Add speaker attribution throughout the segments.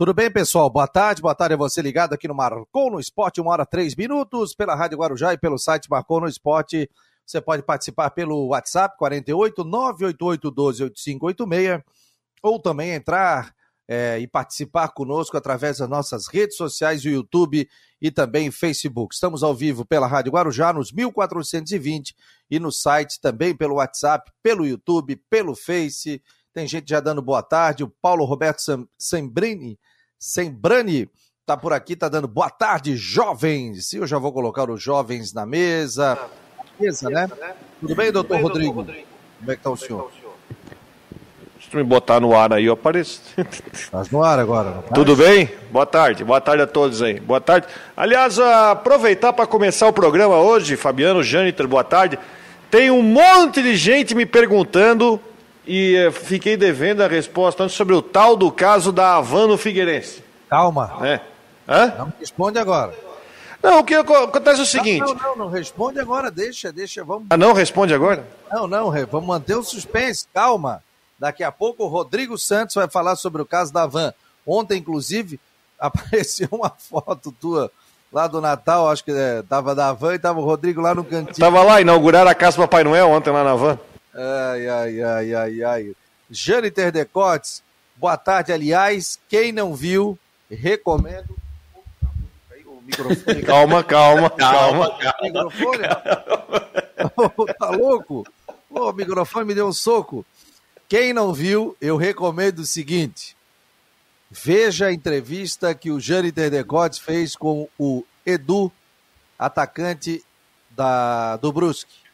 Speaker 1: Tudo bem, pessoal? Boa tarde, boa tarde a você ligado aqui no Marcou no Esporte, uma hora três minutos, pela Rádio Guarujá e pelo site Marcou no Esporte. Você pode participar pelo WhatsApp 48 988 12 8586 ou também entrar é, e participar conosco através das nossas redes sociais, o YouTube e também Facebook. Estamos ao vivo pela Rádio Guarujá nos 1420 e no site também pelo WhatsApp, pelo YouTube, pelo Face. Tem gente já dando boa tarde. O Paulo Roberto Sembrini Sembrani tá por aqui, tá dando boa tarde, jovens. E eu já vou colocar os jovens na mesa. Mesa, né? Tudo bem, doutor Rodrigo? Como é que tá o senhor?
Speaker 2: Deixa eu me botar no ar aí, eu apareço.
Speaker 1: Estás no ar agora,
Speaker 2: Tudo bem? Boa tarde, boa tarde a todos aí. Boa tarde. Aliás, aproveitar para começar o programa hoje, Fabiano, Jâniter, boa tarde. Tem um monte de gente me perguntando e eh, fiquei devendo a resposta sobre o tal do caso da Havana Figueirense.
Speaker 1: Calma.
Speaker 2: É.
Speaker 1: Hã? Não responde agora.
Speaker 2: Não, o que acontece é o seguinte.
Speaker 1: Não, não, não, não responde agora, deixa, deixa, vamos.
Speaker 2: Ah, não responde agora?
Speaker 1: Não, não, vamos manter o suspense, calma. Daqui a pouco o Rodrigo Santos vai falar sobre o caso da Van. Ontem, inclusive, apareceu uma foto tua lá do Natal, acho que é, tava da Van e tava o Rodrigo lá no cantinho.
Speaker 2: Tava lá, inauguraram a casa do Papai Noel ontem lá na Van.
Speaker 1: Ai, ai, ai, ai, ai. Jâniter Decotes, boa tarde. Aliás, quem não viu, recomendo.
Speaker 2: O microfone. calma, calma, calma. calma.
Speaker 1: Microfone? tá louco? O microfone me deu um soco. Quem não viu, eu recomendo o seguinte. Veja a entrevista que o Jâniter Decotes fez com o Edu, atacante da, do Brusque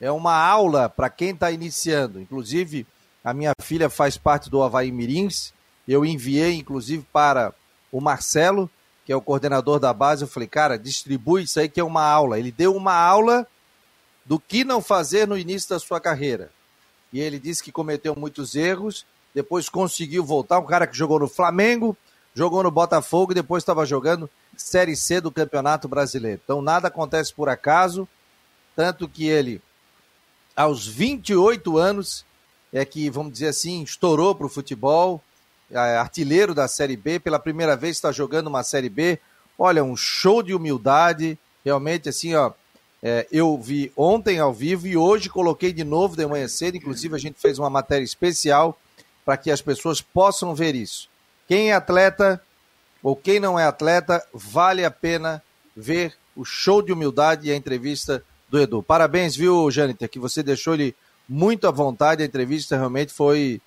Speaker 1: é uma aula para quem está iniciando. Inclusive, a minha filha faz parte do Havaí Mirins. Eu enviei, inclusive, para o Marcelo, que é o coordenador da base. Eu falei, cara, distribui isso aí que é uma aula. Ele deu uma aula do que não fazer no início da sua carreira. E ele disse que cometeu muitos erros, depois conseguiu voltar. Um cara que jogou no Flamengo, jogou no Botafogo e depois estava jogando Série C do Campeonato Brasileiro. Então nada acontece por acaso, tanto que ele aos 28 anos, é que, vamos dizer assim, estourou para o futebol, é artilheiro da Série B, pela primeira vez está jogando uma Série B. Olha, um show de humildade, realmente assim, ó. É, eu vi ontem ao vivo e hoje coloquei de novo de manhã cedo. Inclusive, a gente fez uma matéria especial para que as pessoas possam ver isso. Quem é atleta ou quem não é atleta, vale a pena ver o show de humildade e a entrevista do Edu. Parabéns, viu, Jâniter, que você deixou ele muito à vontade, a entrevista realmente foi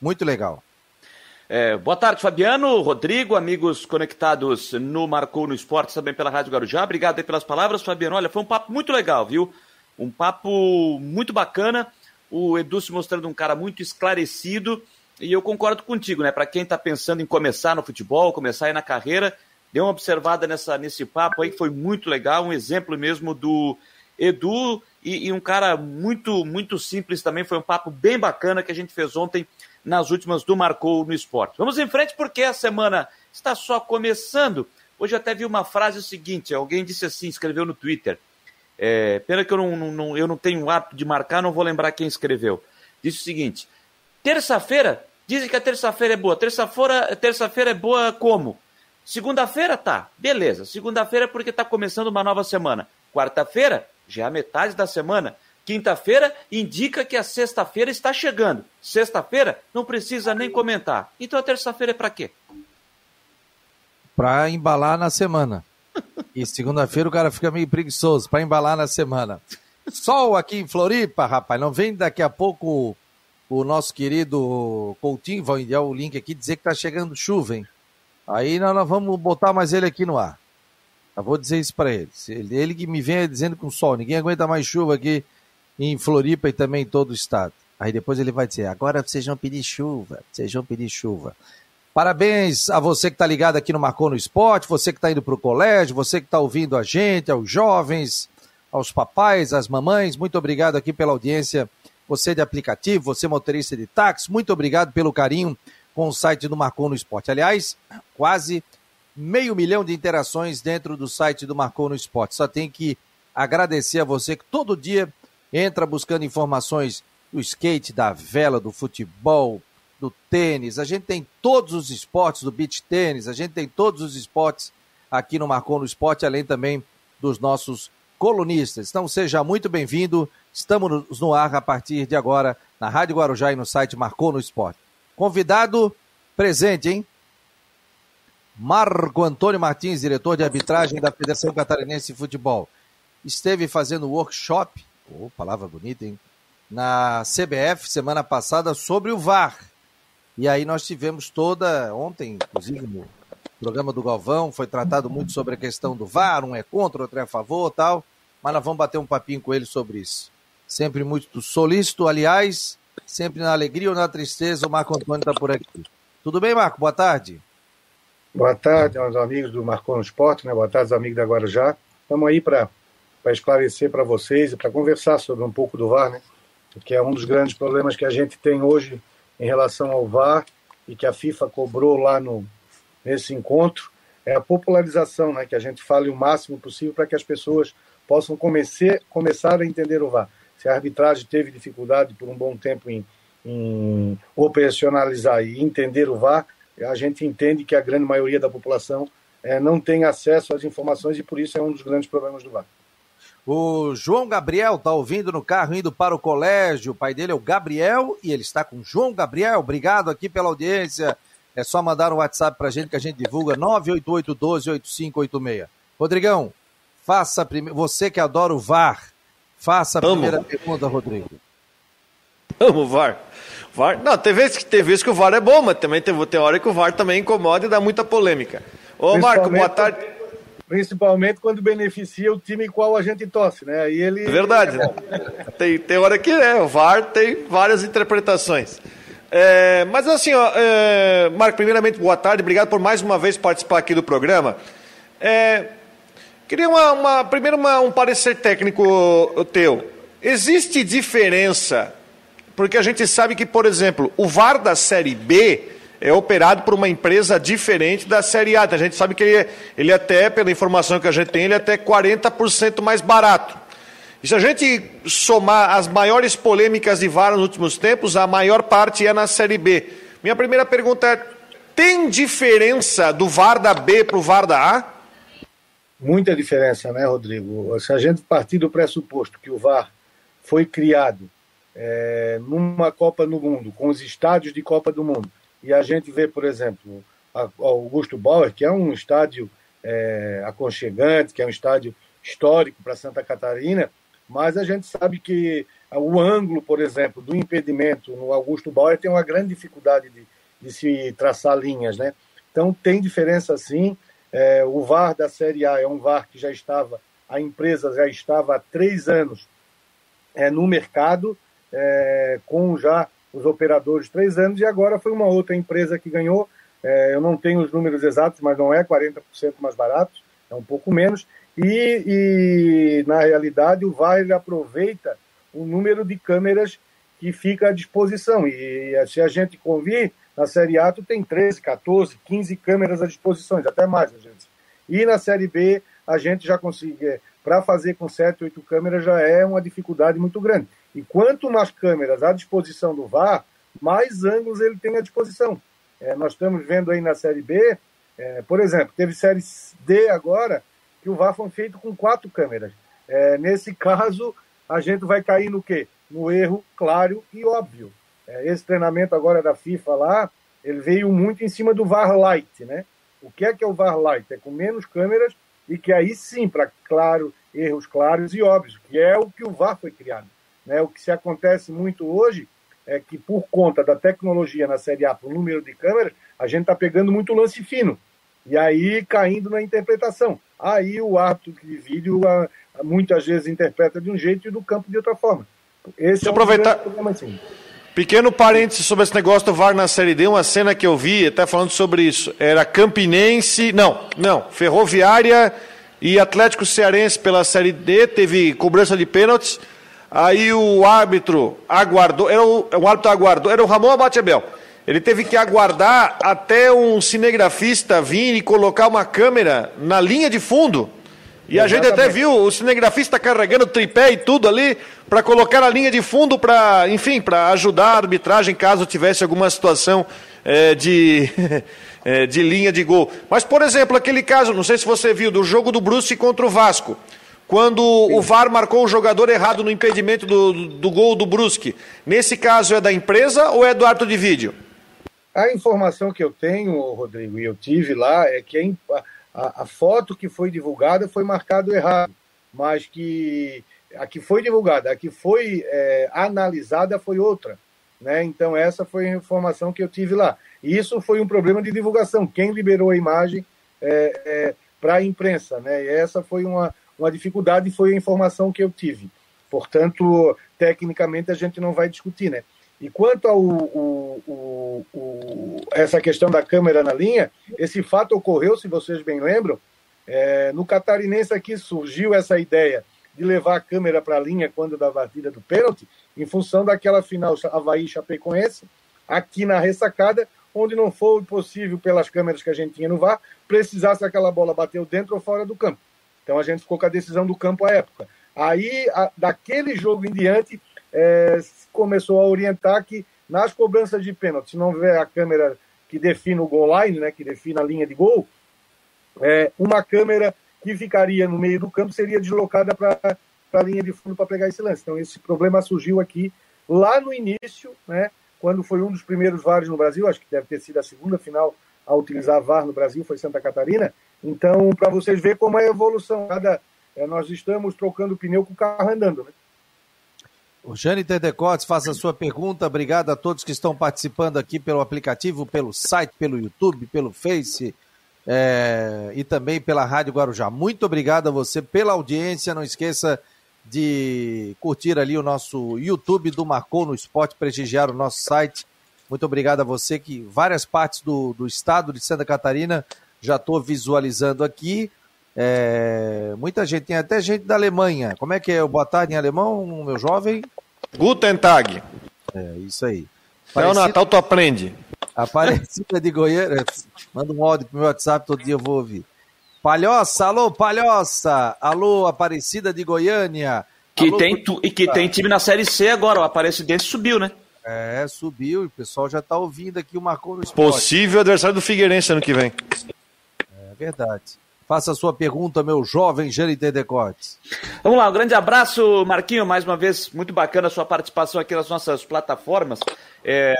Speaker 1: muito legal.
Speaker 3: É, boa tarde, Fabiano, Rodrigo, amigos conectados no Marcou no Esporte, também pela Rádio Guarujá. Obrigado pelas palavras, Fabiano. Olha, foi um papo muito legal, viu? Um papo muito bacana. O Edu se mostrando um cara muito esclarecido. E eu concordo contigo, né? Para quem está pensando em começar no futebol, começar aí na carreira, dê uma observada nessa, nesse papo aí que foi muito legal. Um exemplo mesmo do Edu e, e, um cara muito, muito simples também. Foi um papo bem bacana que a gente fez ontem nas últimas do Marcou no Esporte. Vamos em frente porque a semana está só começando. Hoje até vi uma frase seguinte: alguém disse assim, escreveu no Twitter. É, pena que eu não, não, eu não tenho o hábito de marcar, não vou lembrar quem escreveu. Disse o seguinte: terça-feira, dizem que a terça-feira é boa. Terça-feira terça é boa como? Segunda-feira tá, beleza. Segunda-feira é porque está começando uma nova semana. Quarta-feira, já é metade da semana. Quinta-feira indica que a sexta-feira está chegando. Sexta-feira não precisa nem comentar. Então a terça-feira é para quê?
Speaker 1: Para embalar na semana. E segunda-feira o cara fica meio preguiçoso para embalar na semana. Sol aqui em Floripa, rapaz. Não vem daqui a pouco o nosso querido Coutinho, vai enviar o link aqui, dizer que tá chegando chuva, hein? Aí nós, nós vamos botar mais ele aqui no ar. Eu vou dizer isso para ele. ele. Que me vem dizendo com sol, ninguém aguenta mais chuva aqui em Floripa e também em todo o estado. Aí depois ele vai dizer, agora vocês vão pedir chuva, vocês vão pedir chuva. Parabéns a você que está ligado aqui no Marcou no Esporte, você que está indo para o colégio, você que está ouvindo a gente, aos jovens, aos papais, às mamães, muito obrigado aqui pela audiência. Você de aplicativo, você motorista de táxi, muito obrigado pelo carinho com o site do Marcou no Esporte. Aliás, quase meio milhão de interações dentro do site do Marcou no Esporte. Só tem que agradecer a você que todo dia entra buscando informações do skate, da vela, do futebol, do tênis, a gente tem todos os esportes do beach tênis, a gente tem todos os esportes aqui no Marcou no Esporte, além também dos nossos colunistas. Então seja muito bem-vindo. Estamos no ar a partir de agora na Rádio Guarujá e no site Marcou no Esporte. Convidado presente, hein? Marco Antônio Martins, diretor de arbitragem da Federação Catarinense de Futebol. Esteve fazendo workshop, oh, palavra bonita, hein? Na CBF semana passada sobre o VAR. E aí nós tivemos toda, ontem, inclusive no programa do Galvão, foi tratado muito sobre a questão do VAR, um é contra, outro é a favor tal, mas nós vamos bater um papinho com ele sobre isso. Sempre muito solícito, aliás, sempre na alegria ou na tristeza, o Marco Antônio está por aqui. Tudo bem, Marco? Boa tarde.
Speaker 4: Boa tarde aos amigos do Marcou no Esporte, né? boa tarde aos amigos da Guarujá. Estamos aí para esclarecer para vocês e para conversar sobre um pouco do VAR, né? que é um dos grandes problemas que a gente tem hoje em relação ao VAR e que a FIFA cobrou lá no, nesse encontro, é a popularização, né? que a gente fale o máximo possível para que as pessoas possam começar a entender o VAR. Se a arbitragem teve dificuldade por um bom tempo em, em operacionalizar e entender o VAR, a gente entende que a grande maioria da população é, não tem acesso às informações e por isso é um dos grandes problemas do VAR.
Speaker 1: O João Gabriel está ouvindo no carro, indo para o colégio. O pai dele é o Gabriel e ele está com João Gabriel. Obrigado aqui pela audiência. É só mandar um WhatsApp para a gente que a gente divulga 988 12 8586. Rodrigão, faça primeiro. Você que adora o VAR, faça a Amo. primeira pergunta, Rodrigo.
Speaker 2: Amo o VAR. VAR. Não, tem vezes, que, tem vezes que o VAR é bom, mas também tem, tem hora que o VAR também incomoda e dá muita polêmica. Ô, Marco, boa tarde
Speaker 4: principalmente quando beneficia o time qual a gente torce, né? Aí ele
Speaker 2: é verdade. É tem, tem hora que é, o VAR tem várias interpretações. É, mas assim, ó, é, Marco, primeiramente boa tarde, obrigado por mais uma vez participar aqui do programa. É, queria uma, uma primeiro uma, um parecer técnico teu. Existe diferença? Porque a gente sabe que, por exemplo, o VAR da Série B é operado por uma empresa diferente da Série A. A gente sabe que ele, ele até, pela informação que a gente tem, ele é até 40% mais barato. E se a gente somar as maiores polêmicas de VAR nos últimos tempos, a maior parte é na Série B. Minha primeira pergunta é: tem diferença do VAR da B para o VAR da A?
Speaker 4: Muita diferença, né, Rodrigo? Se a gente partir do pressuposto que o VAR foi criado é, numa Copa do Mundo, com os estádios de Copa do Mundo, e a gente vê, por exemplo, o Augusto Bauer, que é um estádio é, aconchegante, que é um estádio histórico para Santa Catarina, mas a gente sabe que o ângulo, por exemplo, do impedimento no Augusto Bauer tem uma grande dificuldade de, de se traçar linhas, né? Então tem diferença sim. É, o VAR da Série A é um VAR que já estava, a empresa já estava há três anos é, no mercado, é, com já os operadores três anos, e agora foi uma outra empresa que ganhou. É, eu não tenho os números exatos, mas não é 40% mais barato, é um pouco menos. E, e na realidade, o VAR aproveita o número de câmeras que fica à disposição. E, e se a gente convir, na Série A tu tem 13, 14, 15 câmeras à disposição, até mais, gente. E na Série B, a gente já consegue, é, para fazer com 7, 8 câmeras já é uma dificuldade muito grande. E quanto mais câmeras à disposição do VAR, mais ângulos ele tem à disposição. É, nós estamos vendo aí na Série B, é, por exemplo, teve Série D agora, que o VAR foi feito com quatro câmeras. É, nesse caso, a gente vai cair no quê? No erro claro e óbvio. É, esse treinamento agora da FIFA lá, ele veio muito em cima do VAR Light, né? O que é que é o VAR Light? É com menos câmeras e que aí sim, para claro, erros claros e óbvios, que é o que o VAR foi criado. Né? O que se acontece muito hoje é que, por conta da tecnologia na Série A, por número de câmeras, a gente está pegando muito lance fino. E aí caindo na interpretação. Aí o árbitro de vídeo muitas vezes interpreta de um jeito e do campo de outra forma.
Speaker 2: Esse Deixa é um aproveitar. Problema. Pequeno parênteses sobre esse negócio do VAR na Série D, uma cena que eu vi, até falando sobre isso. Era Campinense, não, não, Ferroviária e Atlético Cearense pela Série D, teve cobrança de pênaltis. Aí o árbitro aguardou, era o, o árbitro aguardou, era o Ramon Abatebel. Ele teve que aguardar até um cinegrafista vir e colocar uma câmera na linha de fundo E a gente até viu o cinegrafista carregando tripé e tudo ali para colocar a linha de fundo para, enfim, para ajudar a arbitragem caso tivesse alguma situação é, de, é, de linha de gol. Mas, por exemplo, aquele caso, não sei se você viu, do jogo do Bruce contra o Vasco, quando o VAR marcou o jogador errado no impedimento do, do gol do Brusque. Nesse caso é da empresa ou é do árbitro de vídeo?
Speaker 4: A informação que eu tenho, Rodrigo, e eu tive lá, é que a, a, foto que foi divulgada foi marcado errado, mas que a que foi divulgada, a que foi é, analisada foi outra. Né? Então, essa foi a informação que eu tive lá. E isso foi um problema de divulgação. Quem liberou a imagem é, é, para a imprensa? Né? E essa foi uma, uma dificuldade foi a informação que eu tive. Portanto, tecnicamente, a gente não vai discutir. Né? E quanto ao o, o, o, essa questão da câmera na linha, esse fato ocorreu, se vocês bem lembram, é, no Catarinense aqui surgiu essa ideia de levar a câmera para a linha quando da batida do pênalti, em função daquela final Havaí-Chapecoense, aqui na ressacada, onde não foi possível, pelas câmeras que a gente tinha no VAR, precisasse aquela bola bater dentro ou fora do campo. Então a gente ficou com a decisão do campo à época. Aí, a, daquele jogo em diante, é, começou a orientar que nas cobranças de pênalti, se não houver a câmera que define o goal line, né, que define a linha de gol, é, uma câmera que ficaria no meio do campo seria deslocada para a linha de fundo para pegar esse lance. Então, esse problema surgiu aqui lá no início, né, quando foi um dos primeiros VARs no Brasil, acho que deve ter sido a segunda final a utilizar VAR no Brasil, foi Santa Catarina. Então, para vocês verem como é a evolução. Cada, é, nós estamos trocando pneu com o carro andando. Né?
Speaker 1: O Jane Tedecotes faça a sua pergunta. Obrigado a todos que estão participando aqui pelo aplicativo, pelo site, pelo YouTube, pelo Face é, e também pela Rádio Guarujá. Muito obrigado a você pela audiência. Não esqueça de curtir ali o nosso YouTube do Marcou no Esporte, prestigiar o nosso site. Muito obrigado a você que várias partes do, do estado de Santa Catarina já estou visualizando aqui. É, muita gente, tem até gente da Alemanha. Como é que é o boa tarde em alemão, meu jovem?
Speaker 2: Guten Tag.
Speaker 1: É, isso aí.
Speaker 2: Até o Natal tu aprende.
Speaker 1: Aparecida de Goiânia. Manda um áudio pro meu WhatsApp, todo dia eu vou ouvir. Palhoça, alô, Palhoça. Alô, Aparecida de Goiânia.
Speaker 3: Que
Speaker 1: alô,
Speaker 3: tem tu, e que tem time na Série C agora, o Aparecidense subiu, né?
Speaker 1: É, subiu, e o pessoal já tá ouvindo aqui o Marcou no
Speaker 2: Esporte. Possível adversário do Figueirense ano que vem.
Speaker 1: Verdade. Faça a sua pergunta, meu jovem Jâniter Decotes.
Speaker 3: Vamos lá, um grande abraço, Marquinho. Mais uma vez, muito bacana a sua participação aqui nas nossas plataformas. É,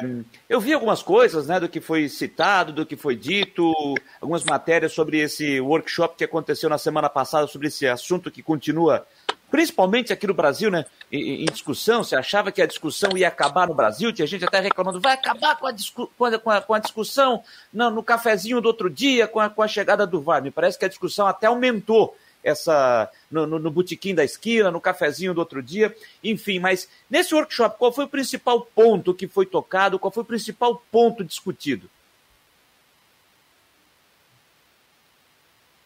Speaker 3: eu vi algumas coisas né, do que foi citado, do que foi dito, algumas matérias sobre esse workshop que aconteceu na semana passada, sobre esse assunto que continua principalmente aqui no Brasil, né, em, discussão, você achava que a discussão ia acabar no Brasil, tinha gente até reclamando, vai acabar com a, com a, com a discussão no, no, cafezinho do outro dia, com a, com a chegada do VAR. Me parece que a discussão até aumentou essa no, no, no botequim da esquina, no cafezinho do outro dia, enfim, mas nesse workshop, qual foi o principal ponto que foi tocado, qual foi o principal ponto discutido?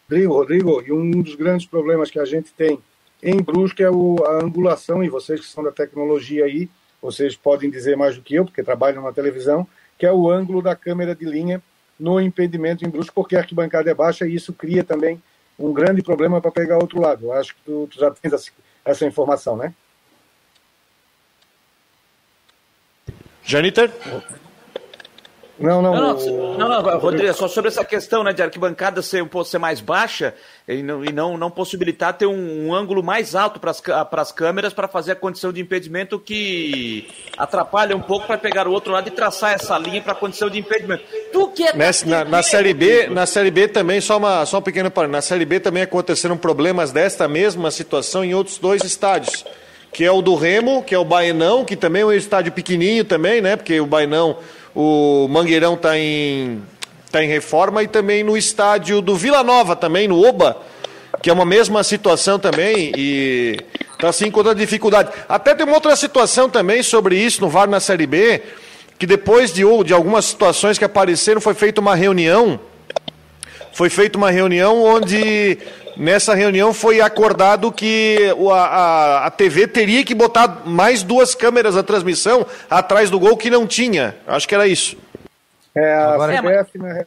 Speaker 4: Rodrigo, Rodrigo, e um dos grandes problemas que a gente tem em Brusque é o, a angulação, e vocês que são da tecnologia aí, vocês podem dizer mais do que eu, porque trabalham na televisão, que é o ângulo da câmera de linha no impedimento em Brusque, porque a arquibancada é baixa e isso cria também um grande problema para pegar outro lado. Eu acho que tu, tu já tens essa informação, né?
Speaker 2: Janiter?
Speaker 3: Não, não. Não, não, não, não Rodrigo, só sobre essa questão né, de arquibancada ser um ser mais baixa e não, e não, não possibilitar ter um, um ângulo mais alto para as câmeras para fazer a condição de impedimento que atrapalha um pouco para pegar o outro lado e traçar essa linha para a condição de impedimento.
Speaker 2: Tu que é Nessa, na, na, série B, na série B também só uma só um pequeno parênteses. Na série B também aconteceram problemas desta mesma situação em outros dois estádios, que é o do Remo, que é o Baenão, que também é um estádio pequenininho também, né? Porque o Baenão o Mangueirão está em, tá em reforma e também no estádio do Vila Nova, também no Oba, que é uma mesma situação também e está se encontrando dificuldade. Até tem uma outra situação também sobre isso no VAR na Série B, que depois de, de algumas situações que apareceram, foi feita uma reunião, foi feita uma reunião onde Nessa reunião foi acordado que a, a, a, TV teria que botar mais duas câmeras na transmissão atrás do gol que não tinha. Acho que era isso.
Speaker 4: É, a Agora, CBF, é, na,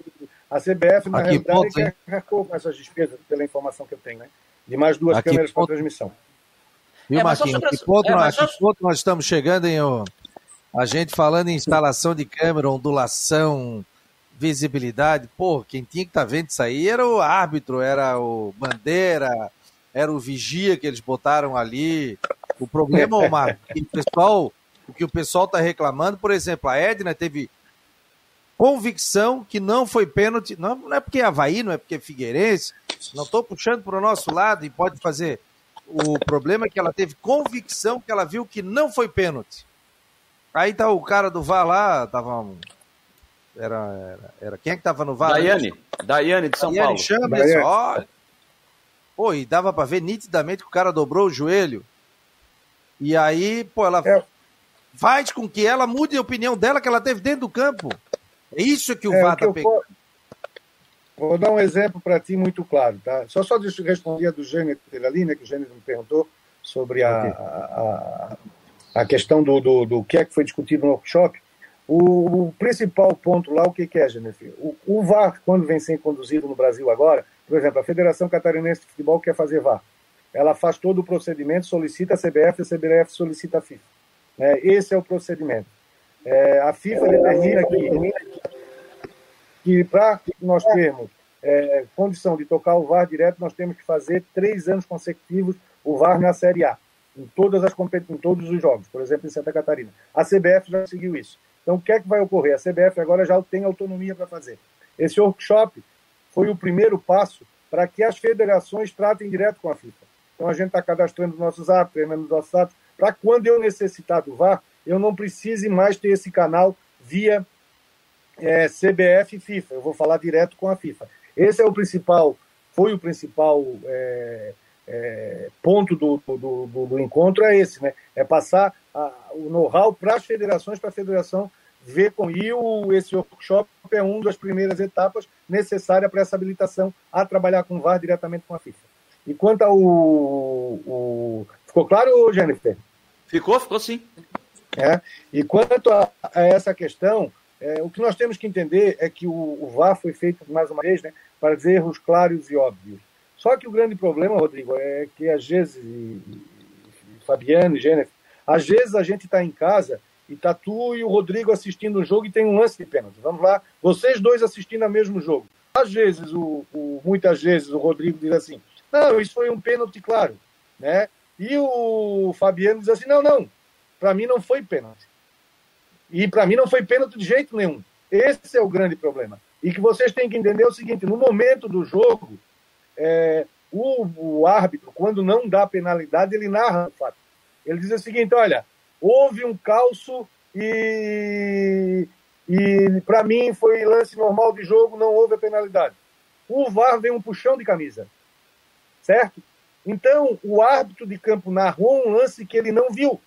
Speaker 4: a CBF, na Aqui, realidade, é que arcou com essas despesas, pela informação que eu tenho, né? de mais duas Aqui câmeras para transmissão.
Speaker 1: Viu, é, Marquinhos? Que ponto, é, nós, só... que ponto nós estamos chegando, hein? Ó? A gente falando em instalação de câmera, ondulação, visibilidade. Pô, quem tinha que estar tá vendo isso aí era o árbitro, era o bandeira, era o vigia que eles botaram ali. O problema, Omar, que o pessoal, o que o pessoal está reclamando, por exemplo, a Edna teve convicção que não foi pênalti. Não, não é porque é Havaí, não é porque é Figueirense. Não estou puxando para o nosso lado e pode fazer. O problema é que ela teve convicção que ela viu que não foi pênalti. Aí tá o cara do VAR lá, tava um... era, era, era, quem é que tava no VAR?
Speaker 3: Daiane, Daiane de São
Speaker 1: Daiane
Speaker 3: Paulo.
Speaker 1: Chama, Daiane. olha. Pô, e dava para ver nitidamente que o cara dobrou o joelho. E aí, pô, ela é. faz com que ela mude a opinião dela que ela teve dentro do campo. É isso que o é, VAR tá pegando.
Speaker 4: Vou dar um exemplo para ti muito claro, tá? Só só responder do Gênero ali, né, que o Gênero me perguntou sobre a, a, a, questão do, do, do que é que foi discutido no workshop. O, o principal ponto lá, o que, que é, Jennifer? O, o VAR, quando vem sendo conduzido no Brasil agora, por exemplo, a Federação Catarinense de Futebol quer fazer VAR. Ela faz todo o procedimento, solicita a CBF, a CBF solicita a FIFA. É, esse é o procedimento. É, a FIFA determina que que para nós termos é, condição de tocar o VAR direto, nós temos que fazer três anos consecutivos o VAR na Série A, em, todas as em todos os jogos, por exemplo, em Santa Catarina. A CBF já seguiu isso. Então, o que é que vai ocorrer? A CBF agora já tem autonomia para fazer. Esse workshop foi o primeiro passo para que as federações tratem direto com a FIFA. Então, a gente está cadastrando nossos atos, treinando nossos atos, para quando eu necessitar do VAR, eu não precise mais ter esse canal via é, CBF e FIFA. Eu vou falar direto com a FIFA. Esse é o principal, foi o principal é, é, ponto do, do, do, encontro, é esse, né? É passar a, o know-how para as federações, para a federação ver com e o, esse workshop é uma das primeiras etapas necessárias para essa habilitação a trabalhar com o VAR diretamente com a FIFA. E quanto ao. O... Ficou claro, Jennifer?
Speaker 3: Ficou, ficou sim.
Speaker 4: É. E quanto a, a essa questão, é, o que nós temos que entender é que o, o VAR foi feito, mais uma vez, né, para dizer erros claros e óbvios. Só que o grande problema, Rodrigo, é que às vezes, Fabiano e Jennifer, às vezes a gente está em casa e está tu e o Rodrigo assistindo um jogo e tem um lance de pênalti. Vamos lá, vocês dois assistindo ao mesmo jogo. Às vezes, o, o, muitas vezes, o Rodrigo diz assim: não, isso foi um pênalti claro. Né? E o Fabiano diz assim: não, não, para mim não foi pênalti. E para mim não foi pênalti de jeito nenhum. Esse é o grande problema. E que vocês têm que entender o seguinte: no momento do jogo, é, o, o, árbitro, quando não dá penalidade, ele narra o fato. Ele diz o seguinte: olha, houve um calço e, e para mim foi lance normal de jogo, não houve a penalidade. O VAR vem um puxão de camisa, certo? Então, o árbitro de campo narrou um lance que ele não viu.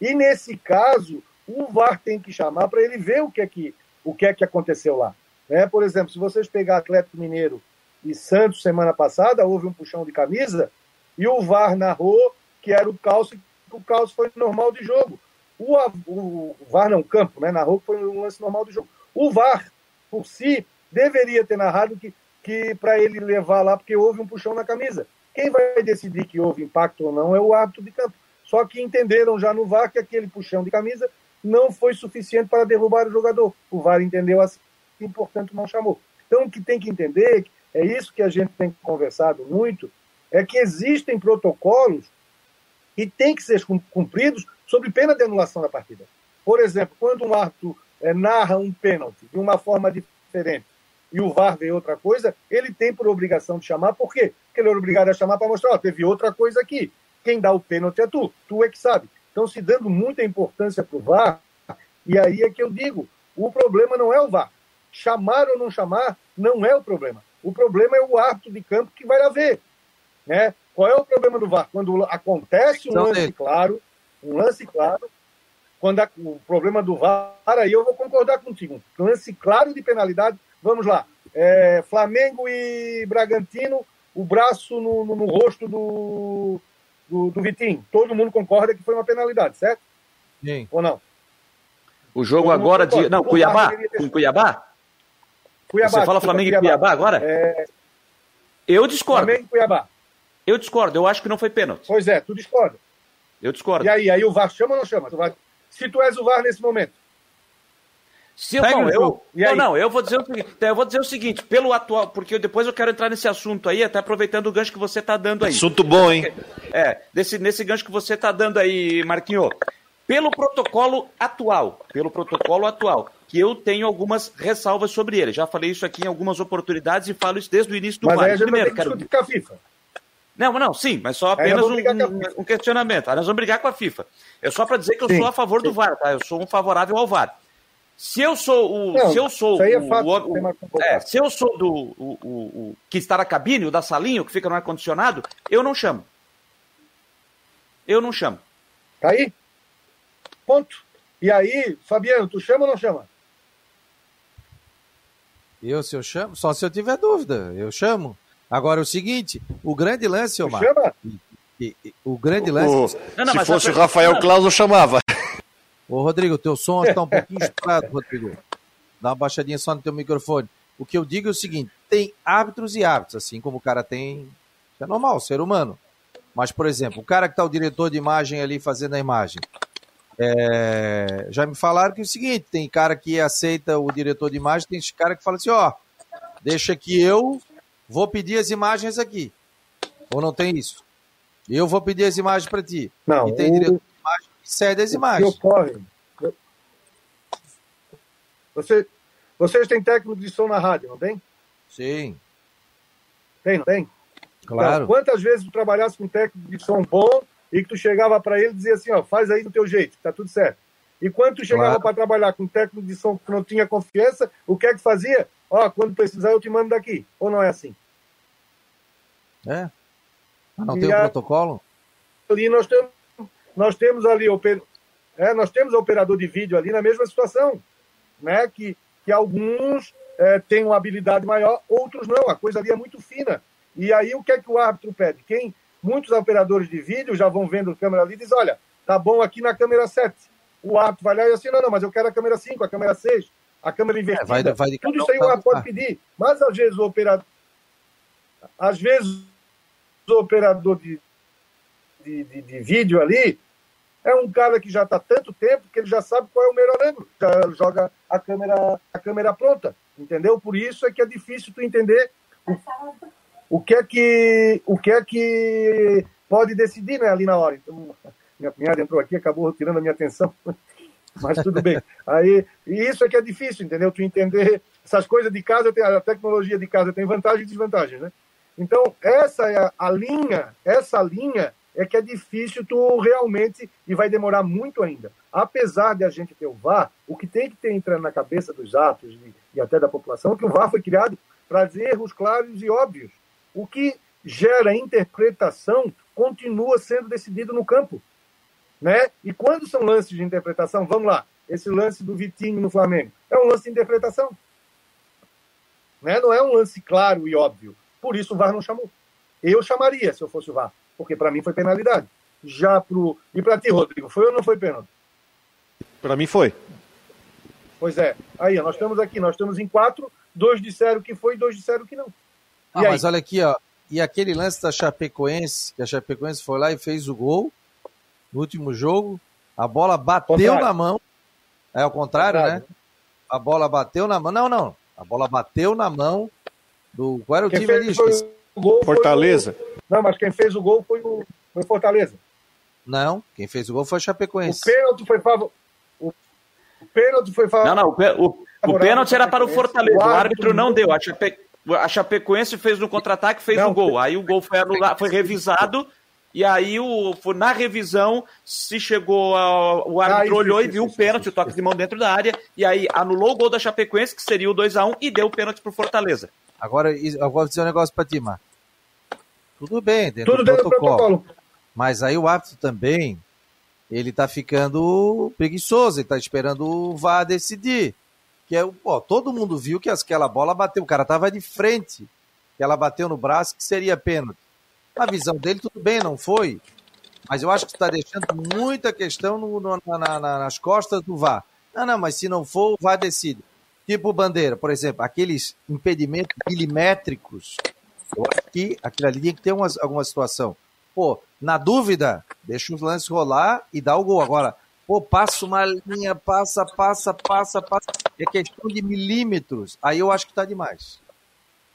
Speaker 4: E nesse caso, o VAR tem que chamar para ele ver o que é que, o que, é que aconteceu lá. Né? Por exemplo, se vocês pegar Atlético Mineiro e Santos semana passada, houve um puxão de camisa e o VAR narrou que era o calço, o calço foi normal de jogo. O, o, o VAR não, campo, né? narrou que foi um lance normal de jogo. O VAR, por si, deveria ter narrado que, que para ele levar lá, porque houve um puxão na camisa. Quem vai decidir que houve impacto ou não é o árbitro de campo. Só que entenderam já no VAR que aquele puxão de camisa não foi suficiente para derrubar o jogador. O VAR entendeu assim e, portanto, não chamou. Então, o que tem que entender, é isso que a gente tem conversado muito, é que existem protocolos que têm que ser cumpridos sob pena de anulação da partida. Por exemplo, quando um árbitro é, narra um pênalti de uma forma diferente e o VAR vê outra coisa, ele tem por obrigação de chamar, por quê? Porque ele é obrigado a chamar para mostrar, ó, teve outra coisa aqui. Quem dá o pênalti é tu, tu é que sabe. Estão se dando muita importância para o VAR, e aí é que eu digo: o problema não é o VAR. Chamar ou não chamar não é o problema. O problema é o árbitro de campo que vai lá ver. Né? Qual é o problema do VAR? Quando acontece um lance claro, um lance claro, quando a, o problema do VAR, aí eu vou concordar contigo. Um lance claro de penalidade, vamos lá. É, Flamengo e Bragantino, o braço no, no, no rosto do, do, do Vitinho. Todo mundo concorda que foi uma penalidade, certo?
Speaker 3: Sim. Ou não? O jogo agora de. Não, Cuiabá? Com Cuiabá? Cuiabá? Você fala Flamengo e Cuiabá agora? É... Eu discordo. Flamengo e
Speaker 4: Cuiabá.
Speaker 3: Eu discordo, eu acho que não foi pênalti.
Speaker 4: Pois é, tu discorda.
Speaker 3: Eu discordo.
Speaker 4: E aí, aí o VAR chama ou não chama? Tu vai... Se tu és o VAR nesse momento.
Speaker 3: Se eu, não, eu, não, não, eu vou dizer o seguinte, eu vou dizer o seguinte, pelo atual, porque depois eu quero entrar nesse assunto aí, até aproveitando o gancho que você está dando aí.
Speaker 2: Assunto bom, hein?
Speaker 3: É, desse, nesse gancho que você está dando aí, Marquinho. Pelo protocolo atual, pelo protocolo atual, que eu tenho algumas ressalvas sobre ele. Já falei isso aqui em algumas oportunidades e falo isso desde o início do
Speaker 4: Mas
Speaker 3: VAR.
Speaker 4: aí a gente
Speaker 3: Primeiro,
Speaker 4: vai ter que com a FIFA.
Speaker 3: Não, não, sim, mas só apenas um, um, questionamento. Aí nós vamos brigar com a FIFA. É só para dizer que eu sim, sou a favor sim. do VAR, tá? Eu sou um favorável ao VAR. Se eu sou o. Não, se eu sou
Speaker 4: é
Speaker 3: o,
Speaker 4: fácil,
Speaker 3: o, é, se eu sou do o, o, que está na cabine, o da salinha, o que fica no ar-condicionado, eu não chamo. Eu não chamo.
Speaker 4: Tá aí? Ponto. E aí, Fabiano, tu chama ou não chama?
Speaker 1: Eu, se eu chamo, só se eu tiver dúvida, eu chamo. Agora, o seguinte, o grande lance, Omar.
Speaker 4: Chama?
Speaker 1: O grande lance.
Speaker 2: O, não, não, se fosse o Rafael Claus, eu chamava.
Speaker 1: Ô, Rodrigo, teu som está um pouquinho estourado, Rodrigo. Dá uma baixadinha só no teu microfone. O que eu digo é o seguinte: tem árbitros e árbitros, assim como o cara tem. É normal, ser humano. Mas, por exemplo, o cara que está o diretor de imagem ali fazendo a imagem. É... já me falaram que é o seguinte: tem cara que aceita o diretor de imagem, tem cara que fala assim: ó, deixa que eu vou pedir as imagens aqui. Ou não tem isso? Eu vou pedir as imagens para ti.
Speaker 4: Não,
Speaker 1: e tem
Speaker 4: o...
Speaker 1: diretor cede as imagens.
Speaker 4: Que ocorre? Você, vocês têm técnico de som na rádio, não tem?
Speaker 1: Sim.
Speaker 4: Tem, não tem?
Speaker 1: Claro.
Speaker 4: Então, quantas vezes tu trabalhasse com um técnico de som bom e que tu chegava para ele e dizia assim, ó, faz aí do teu jeito, tá tudo certo. E quando tu chegava claro. para trabalhar com um técnico de som que não tinha confiança, o que é que fazia? Ó, quando precisar eu te mando daqui. Ou não é assim?
Speaker 1: É. Mas não e tem o protocolo?
Speaker 4: Ali nós temos nós temos ali oper... é, nós temos operador de vídeo ali na mesma situação, né? Que, que alguns é, têm uma habilidade maior, outros não. A coisa ali é muito fina. E aí o que é que o árbitro pede? Quem muitos operadores de vídeo já vão vendo a câmera ali e diz, olha, tá bom aqui na câmera 7. O árbitro vai lá e assim, não, não, mas eu quero a câmera 5, a câmera 6, a câmera invertida. É, vai, vai Tudo isso aí o árbitro pode pedir. Mas às vezes o operador. Às vezes o operador de, de, de, de vídeo ali é um cara que já está tanto tempo que ele já sabe qual é o melhor ângulo, já joga a câmera, a câmera pronta, entendeu? Por isso é que é difícil tu entender o, que é que o que é que pode decidir né, ali na hora. Então, minha cunhada entrou aqui, acabou tirando a minha atenção, mas tudo bem. Aí, e isso é que é difícil, entendeu? Tu entender essas coisas de casa, a tecnologia de casa tem vantagens e desvantagens, né? Então, essa é a, a linha, essa linha é que é difícil tu realmente, e vai demorar muito ainda. Apesar de a gente ter o VAR, o que tem que ter entrando na cabeça dos atos e, e até da população é que o VAR foi criado para erros claros e óbvios. O que gera interpretação continua sendo decidido no campo. Né? E quando são lances de interpretação, vamos lá, esse lance do Vitinho no Flamengo, é um lance de interpretação. Né? Não é um lance claro e óbvio. Por isso o VAR não chamou. Eu chamaria se eu fosse o VAR porque para mim foi penalidade. Já pro. E para ti, Rodrigo, foi ou não foi pênalti?
Speaker 2: Para mim foi.
Speaker 4: Pois é. Aí, nós estamos aqui, nós estamos em quatro, dois disseram que foi, dois disseram que não.
Speaker 1: Ah, mas olha aqui, ó. E aquele lance da Chapecoense, que a Chapecoense foi lá e fez o gol no último jogo, a bola bateu contrário. na mão. É ao contrário, contrário, né? A bola bateu na mão. Não, não. A bola bateu na mão do. Qual era o Quem time ali? Foi...
Speaker 2: Fortaleza.
Speaker 4: Não, mas quem fez o gol foi o, foi Fortaleza.
Speaker 1: Não, quem fez o gol foi o Chapecoense.
Speaker 4: O pênalti foi favorável. O, pênalti foi
Speaker 3: favorável. Não, não, o, o pênalti era para o Fortaleza. O árbitro não deu. A, Chape, a Chapecoense fez no contra-ataque fez o gol. Aí o gol foi anulado, foi revisado. E aí, o, na revisão, se chegou. A, o árbitro ah, olhou isso, e viu o pênalti, o toque de mão dentro da área. E aí anulou o gol da Chapecoense, que seria o 2x1, e deu o pênalti pro Fortaleza.
Speaker 1: Agora, eu vou dizer um negócio pra ti, Mar. Tudo bem, dentro Tudo do dentro protocolo. Do protocolo. Mas aí o árbitro também, ele tá ficando preguiçoso, ele tá esperando o VAR decidir. Que é, pô, todo mundo viu que aquela bola bateu, o cara tava de frente, que ela bateu no braço, que seria pênalti. A visão dele, tudo bem, não foi. Mas eu acho que está deixando muita questão no, no, na, na, nas costas do VAR. Não, não, mas se não for, o VAR decide. Tipo bandeira, por exemplo, aqueles impedimentos milimétricos Eu acho que aquilo ali tinha que ter umas, alguma situação. Pô, na dúvida, deixa os lances rolar e dá o gol. Agora, pô, passa uma linha, passa, passa, passa, passa. É questão de milímetros. Aí eu acho que tá demais.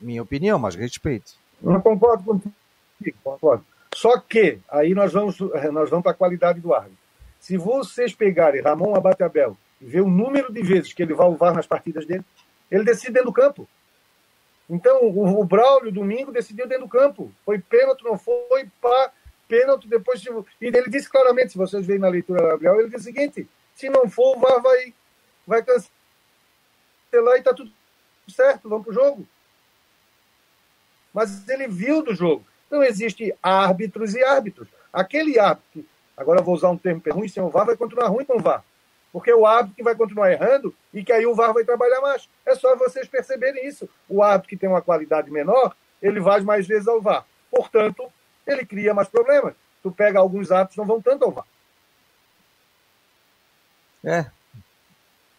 Speaker 1: Minha opinião, mas respeito.
Speaker 4: Não concordo contigo, concordo. Só que aí nós vamos, nós vamos para a qualidade do árbitro. Se vocês pegarem Ramon Abateabel e ver o número de vezes que ele vai ao VAR nas partidas dele, ele decide dentro do campo. Então, o, o Braulio, domingo, decidiu dentro do campo. Foi pênalti, não foi, pá, pênalti, depois... E ele disse claramente, se vocês veem na leitura Gabriel, ele disse o seguinte, se não for, o VAR vai, vai cancelar e está tudo certo, vamos para o jogo. Mas ele viu do jogo. Então, existe árbitros e árbitros. Aquele árbitro, agora vou usar um termo ruim, sem o VAR, vai continuar ruim com o VAR. Porque o árbitro que vai continuar errando e que aí o VAR vai trabalhar mais. É só vocês perceberem isso. O árbitro que tem uma qualidade menor, ele vai mais vezes ao VAR. Portanto, ele cria mais problemas. Tu pega alguns árbitros não vão tanto ao VAR.
Speaker 1: É.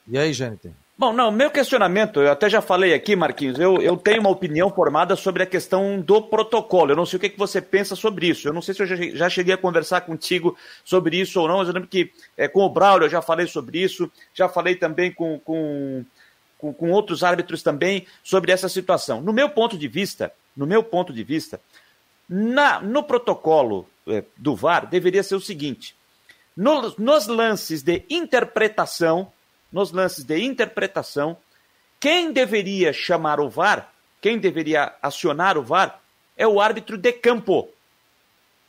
Speaker 1: E aí, Jâniter?
Speaker 3: Bom, não, meu questionamento, eu até já falei aqui, Marquinhos, eu, eu tenho uma opinião formada sobre a questão do protocolo. Eu não sei o que, que você pensa sobre isso. Eu não sei se eu já, já cheguei a conversar contigo sobre isso ou não, mas eu lembro que é, com o Braulio eu já falei sobre isso, já falei também com, com, com, com outros árbitros também sobre essa situação. No meu ponto de vista, no meu ponto de vista, na, no protocolo é, do VAR deveria ser o seguinte: no, nos lances de interpretação, nos lances de interpretação, quem deveria chamar o VAR, quem deveria acionar o VAR, é o árbitro de campo.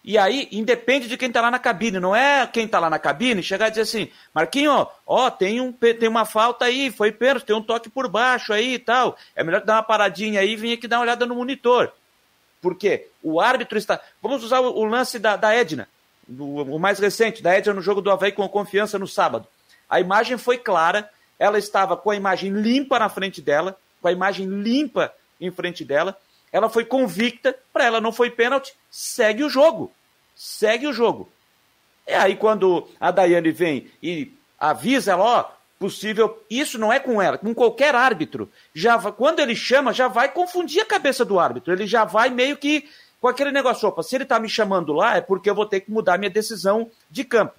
Speaker 3: E aí, independe de quem está lá na cabine, não é quem está lá na cabine chegar e dizer assim, Marquinho, ó, tem, um, tem uma falta aí, foi pênalti, tem um toque por baixo aí e tal. É melhor dar uma paradinha aí e vir aqui dar uma olhada no monitor. Porque o árbitro está. Vamos usar o, lance da, da Edna, o, o mais recente, da Edna no jogo do Havaí com confiança no sábado. A imagem foi clara, ela estava com a imagem limpa na frente dela, com a imagem limpa em frente dela. Ela foi convicta, para ela não foi pênalti, segue o jogo. Segue o jogo. É aí quando a Daiane vem e avisa ela, ó, possível, isso não é com ela, com qualquer árbitro. Já quando ele chama, já vai confundir a cabeça do árbitro. Ele já vai meio que com aquele negócio, opa, se ele está me chamando lá é porque eu vou ter que mudar minha decisão de campo.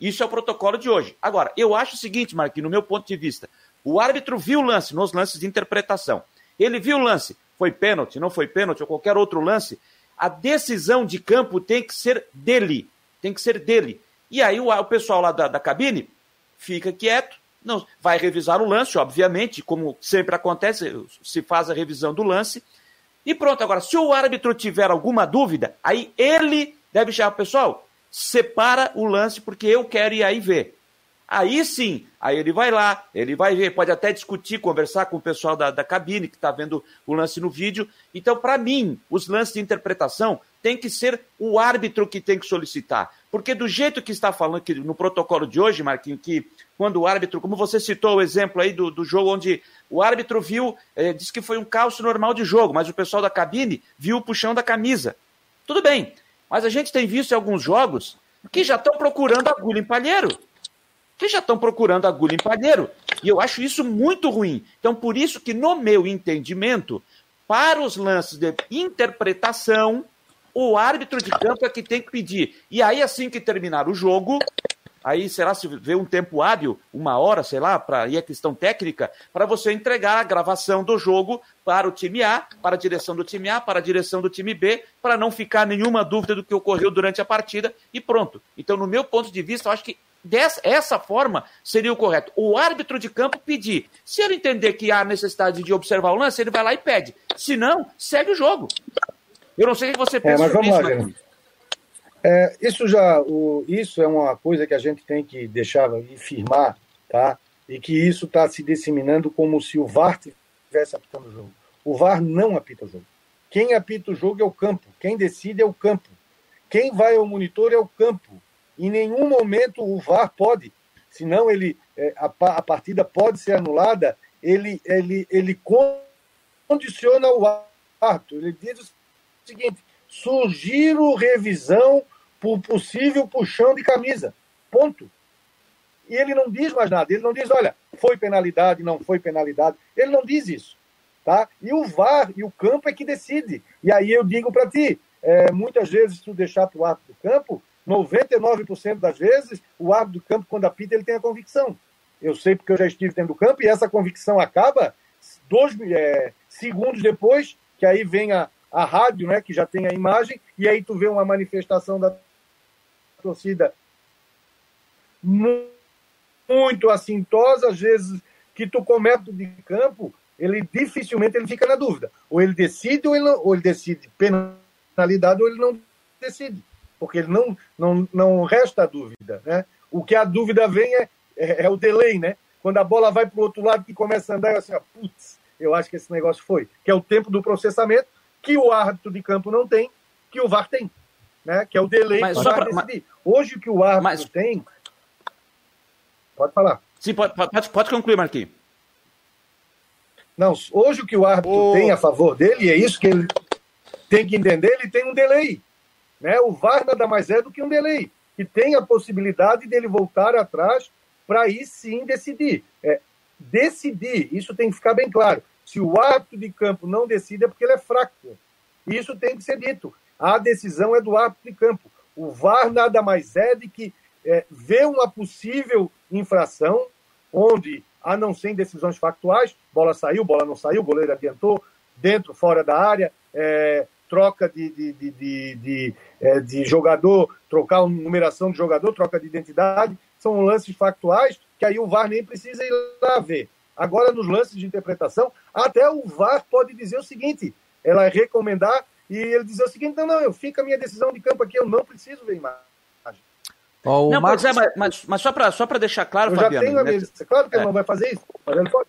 Speaker 3: Isso é o protocolo de hoje. Agora, eu acho o seguinte, Marquinhos, no meu ponto de vista, o árbitro viu o lance nos lances de interpretação. Ele viu o lance, foi pênalti, não foi pênalti ou qualquer outro lance. A decisão de campo tem que ser dele. Tem que ser dele. E aí o, o pessoal lá da, da cabine fica quieto, não vai revisar o lance, obviamente, como sempre acontece, se faz a revisão do lance. E pronto, agora, se o árbitro tiver alguma dúvida, aí ele deve chamar, pessoal, separa o lance porque eu quero ir aí ver. Aí sim, aí ele vai lá, ele vai ver, pode até discutir, conversar com o pessoal da, da cabine que está vendo o lance no vídeo. Então, para mim, os lances de interpretação tem que ser o árbitro que tem que solicitar. Porque do jeito que está falando aqui no protocolo de hoje, Marquinhos, que quando o árbitro, como você citou o exemplo aí do, do jogo onde o árbitro viu, eh, disse que foi um caos normal de jogo, mas o pessoal da cabine viu o puxão da camisa. Tudo bem, mas a gente tem visto em alguns jogos que já estão procurando agulha em palheiro. Que já estão procurando agulha em palheiro. E eu acho isso muito ruim. Então, por isso que, no meu entendimento, para os lances de interpretação, o árbitro de campo é que tem que pedir. E aí, assim que terminar o jogo, aí será se vê um tempo hábil, uma hora, sei lá, para ir a questão técnica, para você entregar a gravação do jogo para o time A, para a direção do time A, para a direção do time B, para não ficar nenhuma dúvida do que ocorreu durante a partida e pronto. Então, no meu ponto de vista, eu acho que dessa essa forma seria o correto. O árbitro de campo pedir. Se ele entender que há necessidade de observar o lance, ele vai lá e pede. Se não, segue o jogo. Eu não sei o que você pensa
Speaker 4: é, mas vamos isso, lá, mas... É, isso já, o, isso é uma coisa que a gente tem que deixar e firmar, tá? E que isso está se disseminando como se o VAR estivesse apitando o jogo. O VAR não apita o jogo. Quem apita o jogo é o campo. Quem decide é o campo. Quem vai ao monitor é o campo. Em nenhum momento o VAR pode, senão ele é, a, a partida pode ser anulada. Ele ele ele condiciona o árbitro. Ele diz o seguinte: sugiro revisão por possível puxão de camisa. Ponto. E ele não diz mais nada. Ele não diz, olha, foi penalidade, não foi penalidade. Ele não diz isso. Tá? E o VAR e o campo é que decide. E aí eu digo para ti, é, muitas vezes, tu deixar para o árbitro do campo, 99% das vezes, o árbitro do campo, quando apita, ele tem a convicção. Eu sei porque eu já estive dentro do campo e essa convicção acaba dois é, segundos depois, que aí vem a, a rádio, né, que já tem a imagem, e aí tu vê uma manifestação da torcida muito assintosa, às vezes que tu cometa de campo, ele dificilmente ele fica na dúvida. Ou ele decide, ou ele, não, ou ele decide penalidade, ou ele não decide. Porque ele não, não, não resta dúvida. Né? O que a dúvida vem é, é, é o delay, né? Quando a bola vai para o outro lado que começa a andar, eu assim, putz, eu acho que esse negócio foi. Que é o tempo do processamento, que o árbitro de campo não tem, que o VAR tem. Né? Que é o delay para decidir. Mas... Hoje o que o árbitro mas... tem. Pode falar.
Speaker 3: Sim, pode, pode, pode concluir, Marquinhos.
Speaker 4: Não, hoje o que o árbitro oh. tem a favor dele, e é isso que ele tem que entender, ele tem um delay. Né? O VAR nada mais é do que um delay, que tem a possibilidade dele voltar atrás para aí sim decidir. É, decidir, isso tem que ficar bem claro. Se o árbitro de campo não decide, é porque ele é fraco. Isso tem que ser dito. A decisão é do árbitro de campo. O VAR nada mais é de que é, vê uma possível infração, onde a não ser em decisões factuais, bola saiu, bola não saiu, goleiro adiantou, dentro, fora da área, é, troca de, de, de, de, de, é, de jogador, trocar a numeração de jogador, troca de identidade, são lances factuais que aí o VAR nem precisa ir lá ver. Agora, nos lances de interpretação, até o VAR pode dizer o seguinte: ela recomendar e ele dizer o seguinte: não, não, eu fico a minha decisão de campo aqui, eu não preciso ver imagem.
Speaker 3: Oh, não, Marcos... mas, é, mas, mas, só para só deixar claro,
Speaker 4: eu
Speaker 3: Fabiano.
Speaker 4: Já tenho a minha... né? Claro que é. ele não vai fazer isso, mas ele pode.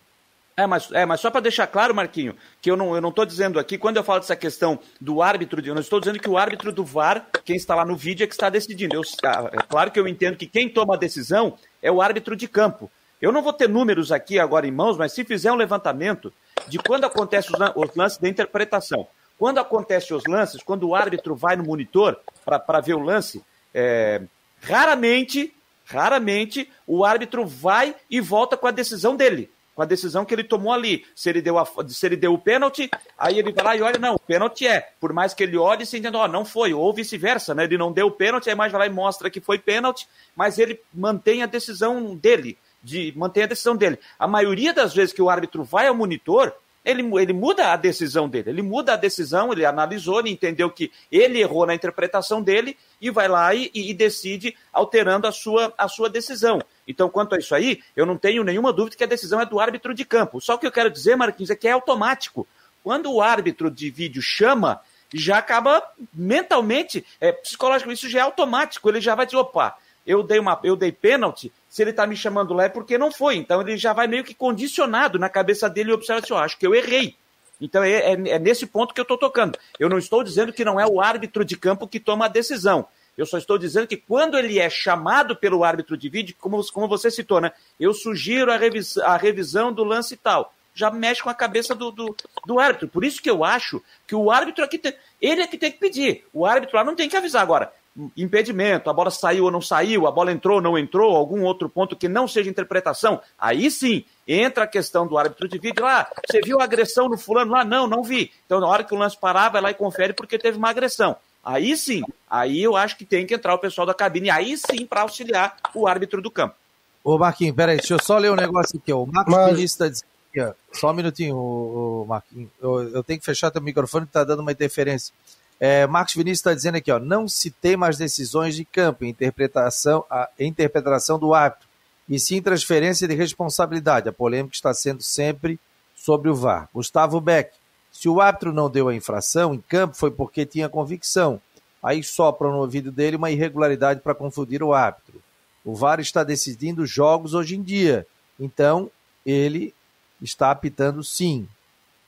Speaker 3: É, mas, é, mas só para deixar claro, Marquinho, que eu não estou dizendo aqui, quando eu falo dessa questão do árbitro, eu não estou dizendo que o árbitro do VAR, quem está lá no vídeo, é que está decidindo. Eu, ah, é claro que eu entendo que quem toma a decisão é o árbitro de campo. Eu não vou ter números aqui agora em mãos, mas se fizer um levantamento de quando acontece os, lances da interpretação, quando acontece os lances, quando o árbitro vai no monitor para ver o lance, é, raramente Raramente o árbitro vai e volta com a decisão dele, com a decisão que ele tomou ali. Se ele deu, a, se ele deu o pênalti, aí ele vai lá e olha, não, o pênalti é. Por mais que ele olhe, se entenda, ó, não foi, ou vice-versa, né? Ele não deu o pênalti, a imagem vai lá e mostra que foi pênalti, mas ele mantém a decisão dele, de mantém a decisão dele. A maioria das vezes que o árbitro vai ao monitor, ele, ele muda a decisão dele. Ele muda a decisão, ele analisou, ele entendeu que ele errou na interpretação dele e vai lá e, e, decide alterando a sua, a sua decisão. Então, quanto a isso aí, eu não tenho nenhuma dúvida que a decisão é do árbitro de campo. Só que eu quero dizer, Marquinhos, é que é automático. Quando o árbitro de vídeo chama, já acaba mentalmente, é, psicologicamente, isso já é automático. Ele já vai dizer, opa, eu dei, uma, eu dei pênalti, se ele está me chamando lá é porque não foi. Então ele já vai meio que condicionado na cabeça dele e observa assim, ó, acho que eu errei. Então é, é, é nesse ponto que eu estou tocando. Eu não estou dizendo que não é o árbitro de campo que toma a decisão. Eu só estou dizendo que quando ele é chamado pelo árbitro de vídeo, como, como você citou, né? Eu sugiro a, revis, a revisão do lance e tal. Já mexe com a cabeça do, do, do, árbitro. Por isso que eu acho que o árbitro aqui tem, ele é que tem que pedir. O árbitro lá não tem que avisar agora impedimento, a bola saiu ou não saiu, a bola entrou ou não entrou, algum outro ponto que não seja interpretação, aí sim entra a questão do árbitro de vídeo. Ah, você viu a agressão no fulano lá? Não, não vi. Então, na hora que o lance parar, vai lá e confere porque teve uma agressão. Aí sim, aí eu acho que tem que entrar o pessoal da cabine, aí sim, para auxiliar o árbitro do campo.
Speaker 1: Ô, Marquinhos, peraí, deixa eu só ler um negócio aqui. Ó. O Marcos Mas... Ministro dizendo aqui, ó. Só um minutinho, o, Marquinhos. Eu, eu, tenho que fechar teu microfone que tá dando uma interferência. É, Marcos Vinícius está dizendo aqui, ó, não se tem mais decisões de campo, interpretação, a interpretação do árbitro, e sim transferência de responsabilidade. A polêmica está sendo sempre sobre o VAR. Gustavo Beck, se o árbitro não deu a infração em campo foi porque tinha convicção. Aí sopra no ouvido dele uma irregularidade para confundir o árbitro. O VAR está decidindo jogos hoje em dia. Então, ele está apitando sim.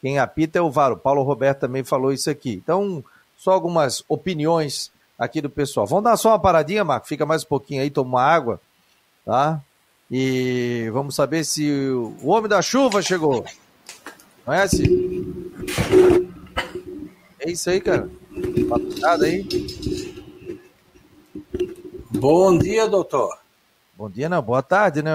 Speaker 1: Quem apita é o VAR. O Paulo Roberto também falou isso aqui. Então, só algumas opiniões aqui do pessoal. Vamos dar só uma paradinha, Marco? Fica mais um pouquinho aí, toma uma água, tá? E vamos saber se o Homem da Chuva chegou. Conhece? É isso aí, cara. Patrulhada aí.
Speaker 5: Bom dia, doutor.
Speaker 1: Bom dia, não. Boa tarde, né?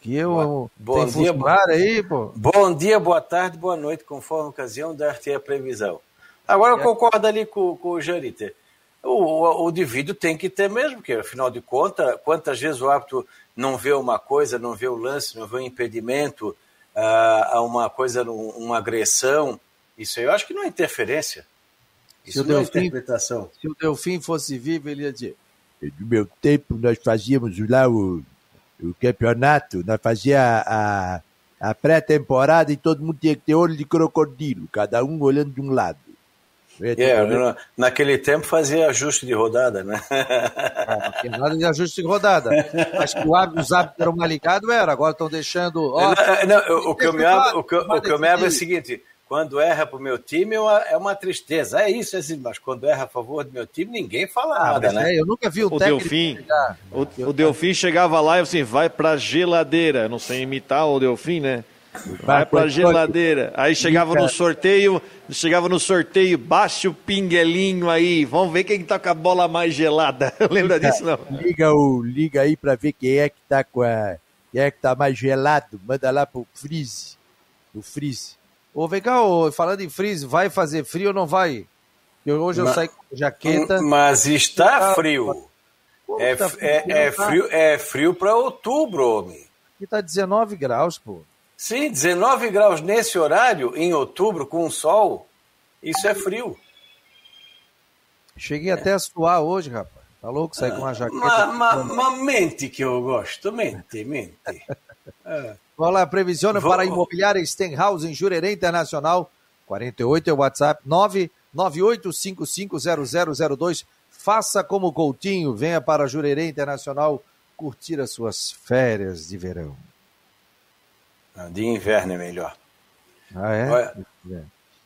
Speaker 1: Que eu bom dia, aí, pô.
Speaker 5: Bom dia, boa tarde, boa noite, conforme a ocasião, dar-te a previsão. Agora eu é. concordo ali com, com o Janiter. O, o, o divídio tem que ter mesmo, porque afinal de contas, quantas vezes o árbitro não vê uma coisa, não vê o lance, não vê o impedimento, a uma coisa, uma agressão, isso aí eu acho que não é interferência.
Speaker 1: Isso se não é interpretação. Se o Delfim fosse vivo, ele ia dizer: no meu tempo nós fazíamos lá o, o campeonato, nós fazíamos a, a, a pré-temporada e todo mundo tinha que ter olho de crocodilo, cada um olhando de um lado.
Speaker 5: É, naquele tempo fazia ajuste de rodada, né?
Speaker 1: Não tinha nada de ajuste de rodada. Acho que os hábitos eram mal ligados, era. Agora estão deixando.
Speaker 5: Ó, não, não, o, que eu me abro, o que, o que eu me abro é o seguinte: quando erra para o meu time é uma tristeza. É isso, é assim, mas quando erra a favor do meu time, ninguém fala ah, nada, né?
Speaker 1: É, eu nunca vi um
Speaker 2: o Delfim, chegar. o, o Delfim chegava lá e assim, vai para geladeira. Não sei imitar o Delfim, né? Vai pra geladeira. Aí chegava no sorteio, chegava no sorteio, baixa o pinguelinho aí. Vamos ver quem tá com a bola mais gelada. Lembra liga, disso, não?
Speaker 1: Liga, o, liga aí pra ver quem é que tá com a. Quem é que tá mais gelado. Manda lá pro freeze. O freeze. Ô, vem cá, ô, falando em freeze, vai fazer frio ou não vai? Eu, hoje eu mas, saí com jaqueta.
Speaker 5: Mas está tá frio. É, tá frio, é, é, frio, é frio para outubro, homem.
Speaker 1: Aqui tá 19 graus, pô.
Speaker 5: Sim, 19 graus nesse horário, em outubro, com sol, isso é frio.
Speaker 1: Cheguei é. até a suar hoje, rapaz. Tá louco? Sair com uma jaqueta.
Speaker 5: Mas ma, ma, mente que eu gosto, mente, mente.
Speaker 1: é. Vamos lá, previsiona Vou... para a imobiliária Stenhouse em Jurerê Internacional. 48 é o WhatsApp, 998550002. Faça como Coutinho, venha para Jurerê Internacional curtir as suas férias de verão.
Speaker 5: De inverno é melhor.
Speaker 1: Ah, é?
Speaker 5: Olha,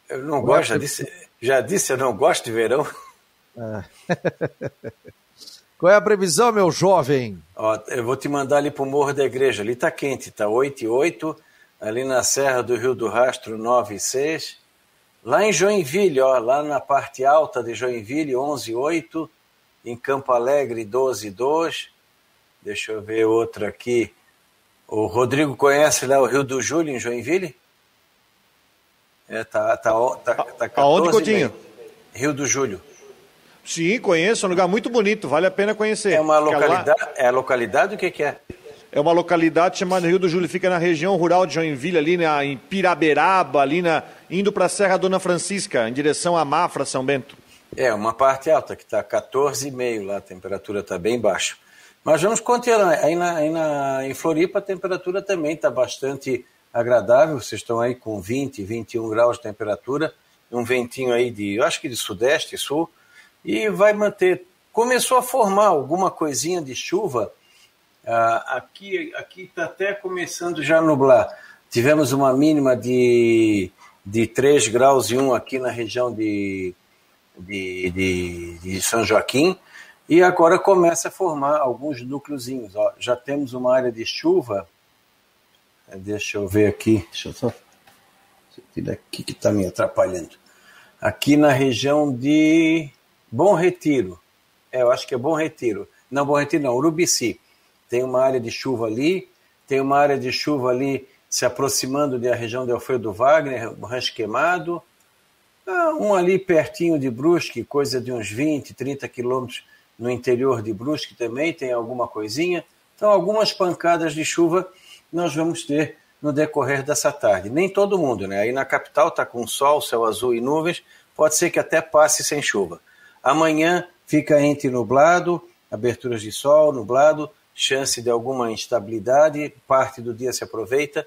Speaker 5: eu não gosto, já disse, já disse, eu não gosto de verão. Ah.
Speaker 1: Qual é a previsão, meu jovem?
Speaker 5: Ó, eu vou te mandar ali para o Morro da Igreja. Ali está quente, está 8 e 8. Ali na Serra do Rio do Rastro, 9 e 6. Lá em Joinville, ó, lá na parte alta de Joinville, 11 e 8. Em Campo Alegre, 12 e 2. Deixa eu ver outra aqui. O Rodrigo conhece lá o Rio do Júlio, em Joinville? É, tá, tá, tá, tá 14
Speaker 2: Aonde, Coutinho?
Speaker 5: Rio do Júlio.
Speaker 2: Sim, conheço, é um lugar muito bonito, vale a pena conhecer.
Speaker 5: É uma localidade, é a localidade, o que, que é?
Speaker 2: É uma localidade chamada Rio do Júlio, fica na região rural de Joinville, ali na, em Piraberaba, ali na, indo para a Serra Dona Francisca, em direção a Mafra, São Bento.
Speaker 5: É, uma parte alta, que está 14,5 lá, a temperatura está bem baixa. Mas vamos continuar. Aí, na, aí na, em Floripa a temperatura também está bastante agradável. Vocês estão aí com 20, 21 graus de temperatura, um ventinho aí de, eu acho que de sudeste, sul, e vai manter. Começou a formar alguma coisinha de chuva. Ah, aqui está até começando já a nublar. Tivemos uma mínima de, de 3 graus e 1 aqui na região de, de, de, de São Joaquim e agora começa a formar alguns núcleozinhos. Ó. Já temos uma área de chuva. Deixa eu ver aqui. Deixa eu só. Esse aqui que está me atrapalhando. Aqui na região de Bom Retiro. É, eu acho que é Bom Retiro. Não, Bom Retiro não, Urubici. Tem uma área de chuva ali. Tem uma área de chuva ali se aproximando da região de Alfredo Wagner, Rancho Queimado. Ah, um ali pertinho de Brusque, coisa de uns 20, 30 quilômetros no interior de Brusque também tem alguma coisinha. Então, algumas pancadas de chuva nós vamos ter no decorrer dessa tarde. Nem todo mundo, né? Aí na capital está com sol, céu azul e nuvens, pode ser que até passe sem chuva. Amanhã fica entre nublado, aberturas de sol, nublado, chance de alguma instabilidade, parte do dia se aproveita.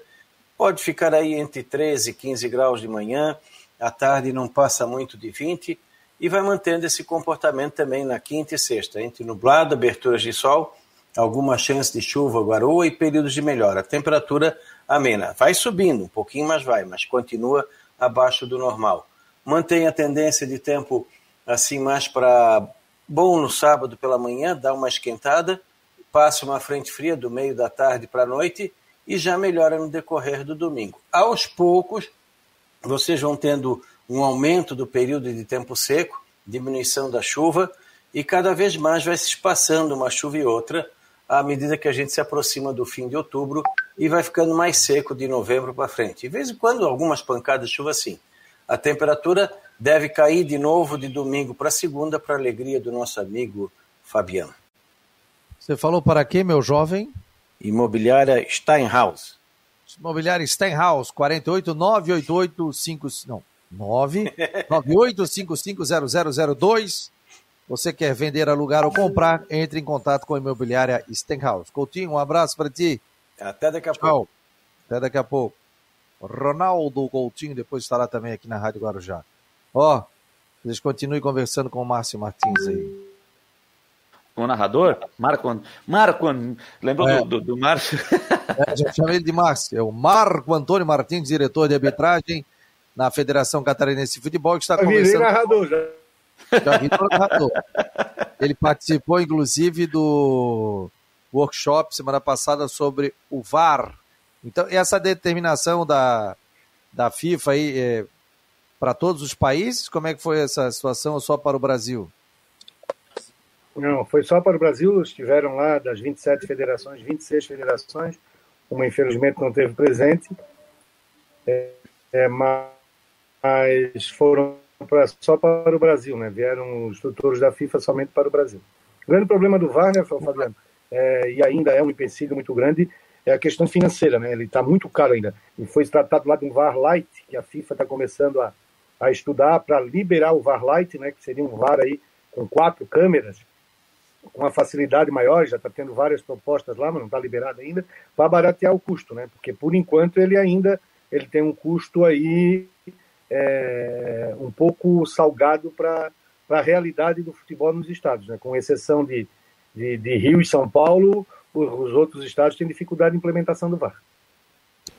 Speaker 5: Pode ficar aí entre 13 e 15 graus de manhã, à tarde não passa muito de 20 e vai mantendo esse comportamento também na quinta e sexta, entre nublado, aberturas de sol, alguma chance de chuva, garoa e períodos de melhora. Temperatura amena. Vai subindo, um pouquinho mais vai, mas continua abaixo do normal. Mantém a tendência de tempo assim mais para bom no sábado pela manhã, dá uma esquentada, passa uma frente fria do meio da tarde para a noite e já melhora no decorrer do domingo. Aos poucos, vocês vão tendo um aumento do período de tempo seco, diminuição da chuva, e cada vez mais vai se espaçando uma chuva e outra à medida que a gente se aproxima do fim de outubro e vai ficando mais seco de novembro para frente. De vez em quando, algumas pancadas de chuva sim. A temperatura deve cair de novo de domingo para segunda, para alegria do nosso amigo Fabiano.
Speaker 1: Você falou para quem, meu jovem?
Speaker 5: Imobiliária Steinhaus.
Speaker 1: Imobiliária Steinhaus, 48 988 5, não, 998550002. Você quer vender, alugar ou comprar? Entre em contato com a imobiliária Stenhouse. Coutinho, um abraço para ti.
Speaker 5: Até daqui a
Speaker 1: Tchau.
Speaker 5: pouco.
Speaker 1: Até daqui a pouco. Ronaldo Coutinho depois estará também aqui na Rádio Guarujá. Ó, vocês continuem conversando com o Márcio Martins aí.
Speaker 3: O narrador? Marco. Marco. Lembrou
Speaker 1: É.
Speaker 3: do, do, do Márcio?
Speaker 1: É, já chamei ele de Márcio. É o Marco Antônio Martins, diretor de arbitragem na Federação Catarinense de Futebol, que está
Speaker 4: Eu
Speaker 1: conversando
Speaker 4: narrador já.
Speaker 1: Já vi todo narrador. Ele participou, inclusive, do workshop semana passada sobre o VAR. Então, essa determinação da, da FIFA aí é, para todos os países, como é que foi essa situação ou só para o Brasil?
Speaker 4: Não, foi só para o Brasil. Estiveram lá das 27 federações, 26 federações. Uma, infelizmente, não teve presente. É, é, mas foram pra, só para o Brasil, né? Vieram os instrutores da FIFA somente para o Brasil. O grande problema do VAR, né, Fabiano, é, e ainda é um empecilho muito grande, é a questão financeira, né? Ele está muito caro ainda. E foi tratado lá de um VAR Light, que a FIFA está começando a, a estudar para liberar o VAR Light, né? Que seria um VAR aí com quatro câmeras, com uma facilidade maior, já está tendo várias propostas lá, mas não está liberado ainda, para baratear o custo, né? Porque por enquanto ele ainda ele tem um custo aí é, um pouco salgado para a realidade do futebol nos estados, né? Com exceção de, de, de Rio e São Paulo, os outros estados têm dificuldade de implementação do VAR.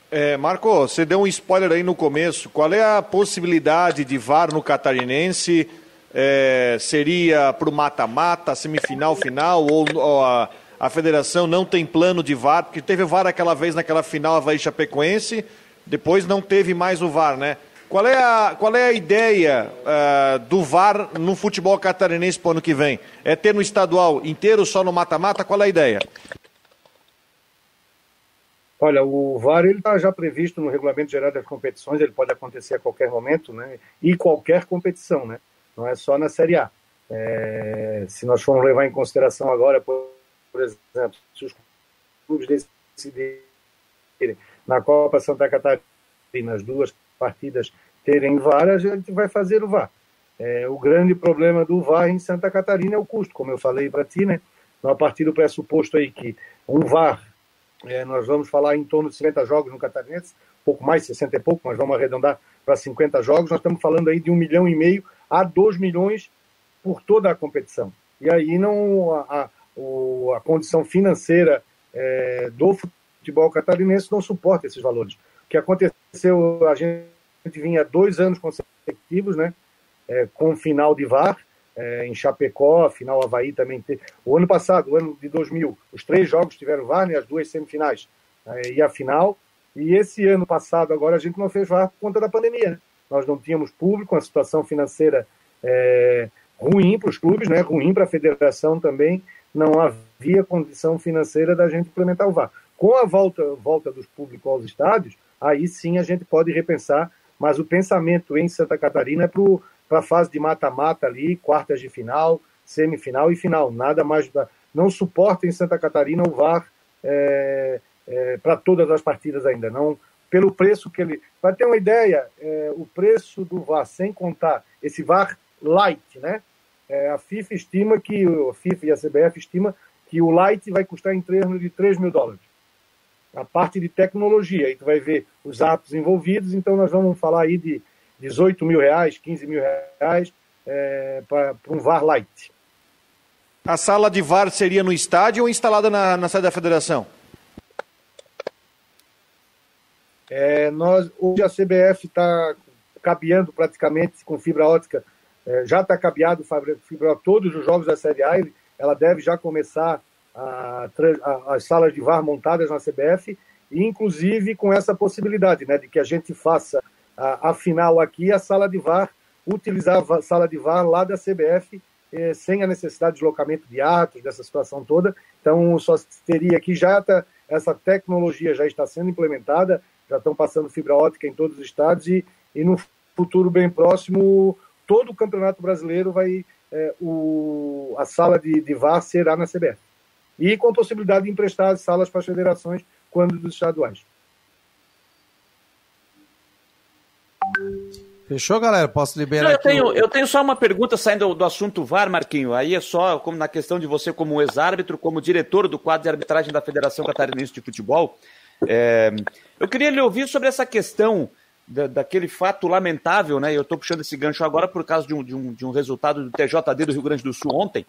Speaker 2: É, Marco, você deu um spoiler aí no começo. Qual é a possibilidade de VAR no Catarinense? É, seria para o mata-mata, semifinal, final? Ou, ou a, a federação não tem plano de VAR? Porque teve VAR aquela vez naquela final Havaí Chapecoense, depois não teve mais o VAR, né? Qual é a, qual é a ideia uh, do VAR no futebol catarinense para o ano que vem? É ter no estadual inteiro só no mata-mata? Qual é a ideia?
Speaker 4: Olha, o VAR está já previsto no regulamento geral das competições, ele pode acontecer a qualquer momento, né? E qualquer competição, né? Não é só na Série A. É, se nós formos levar em consideração agora, por, por exemplo, se os clubes decidirem na Copa Santa Catarina as duas partidas terem VAR, a gente vai fazer o VAR. É, o grande problema do VAR em Santa Catarina é o custo, como eu falei para ti, né? A partir do pressuposto aí que um VAR é, nós vamos falar em torno de 50 jogos no Catarinense, pouco mais, 60 e pouco, mas vamos arredondar para 50 jogos. Nós estamos falando aí de um milhão e meio a 2 milhões por toda a competição. E aí não a, a, a condição financeira é, do futebol catarinense não suporta esses valores. O que aconteceu, a gente vinha dois anos consecutivos, né, é, com final de VAR, é, em Chapecó, final Havaí também teve. O ano passado, o ano de 2000, os três jogos tiveram VAR, né, as duas semifinais é, e a final. E esse ano passado, agora, a gente não fez VAR por conta da pandemia. Né? Nós não tínhamos público, uma situação financeira é, ruim para os clubes, né, ruim para a federação também. Não havia condição financeira da gente implementar o VAR. Com a volta, volta dos públicos aos estádios, aí sim a gente pode repensar, mas o pensamento em Santa Catarina é para a fase de mata-mata ali, quartas de final, semifinal e final. Nada mais. Não suporta em Santa Catarina o VAR é, é, para todas as partidas ainda. Não pelo preço que ele. Para ter uma ideia, é, o preço do VAR, sem contar esse VAR light, né? a FIFA estima que, a FIFA e a CBF estima que o light vai custar em torno de 3 mil dólares. A parte de tecnologia, aí tu vai ver os apps envolvidos, então nós vamos falar aí de 18 mil reais, 15 mil reais é, para um VAR light.
Speaker 2: A sala de VAR seria no estádio ou instalada na, na sede da federação?
Speaker 4: É, nós, hoje a CBF está cabeando praticamente com fibra ótica, é, já está cabeado fibra todos os jogos da Série A, ela deve já começar a, a, as salas de VAR montadas na CBF, inclusive com essa possibilidade né, de que a gente faça a, a final aqui, a sala de VAR, utilizar a sala de VAR lá da CBF eh, sem a necessidade de deslocamento de atos, dessa situação toda. Então, só teria aqui já tá, essa tecnologia já está sendo implementada, já estão passando fibra ótica em todos os estados e, e no futuro bem próximo, todo o Campeonato Brasileiro vai, é, o, a sala de, de VAR será na CBF. E com possibilidade de emprestar as salas para as federações quando dos estaduais.
Speaker 1: Fechou, galera? Posso liberar
Speaker 3: Não, eu,
Speaker 1: aqui
Speaker 3: tenho,
Speaker 1: o-
Speaker 3: eu tenho só uma pergunta saindo do, do assunto VAR, Marquinho. Aí é só como na questão de você como ex-árbitro, como diretor do quadro de arbitragem da Federação Catarinense de Futebol. É, eu queria lhe ouvir sobre essa questão da- daquele fato lamentável, né? Eu estou puxando esse gancho agora por causa de um, de um, de um resultado do TJD do Rio Grande do Sul ontem,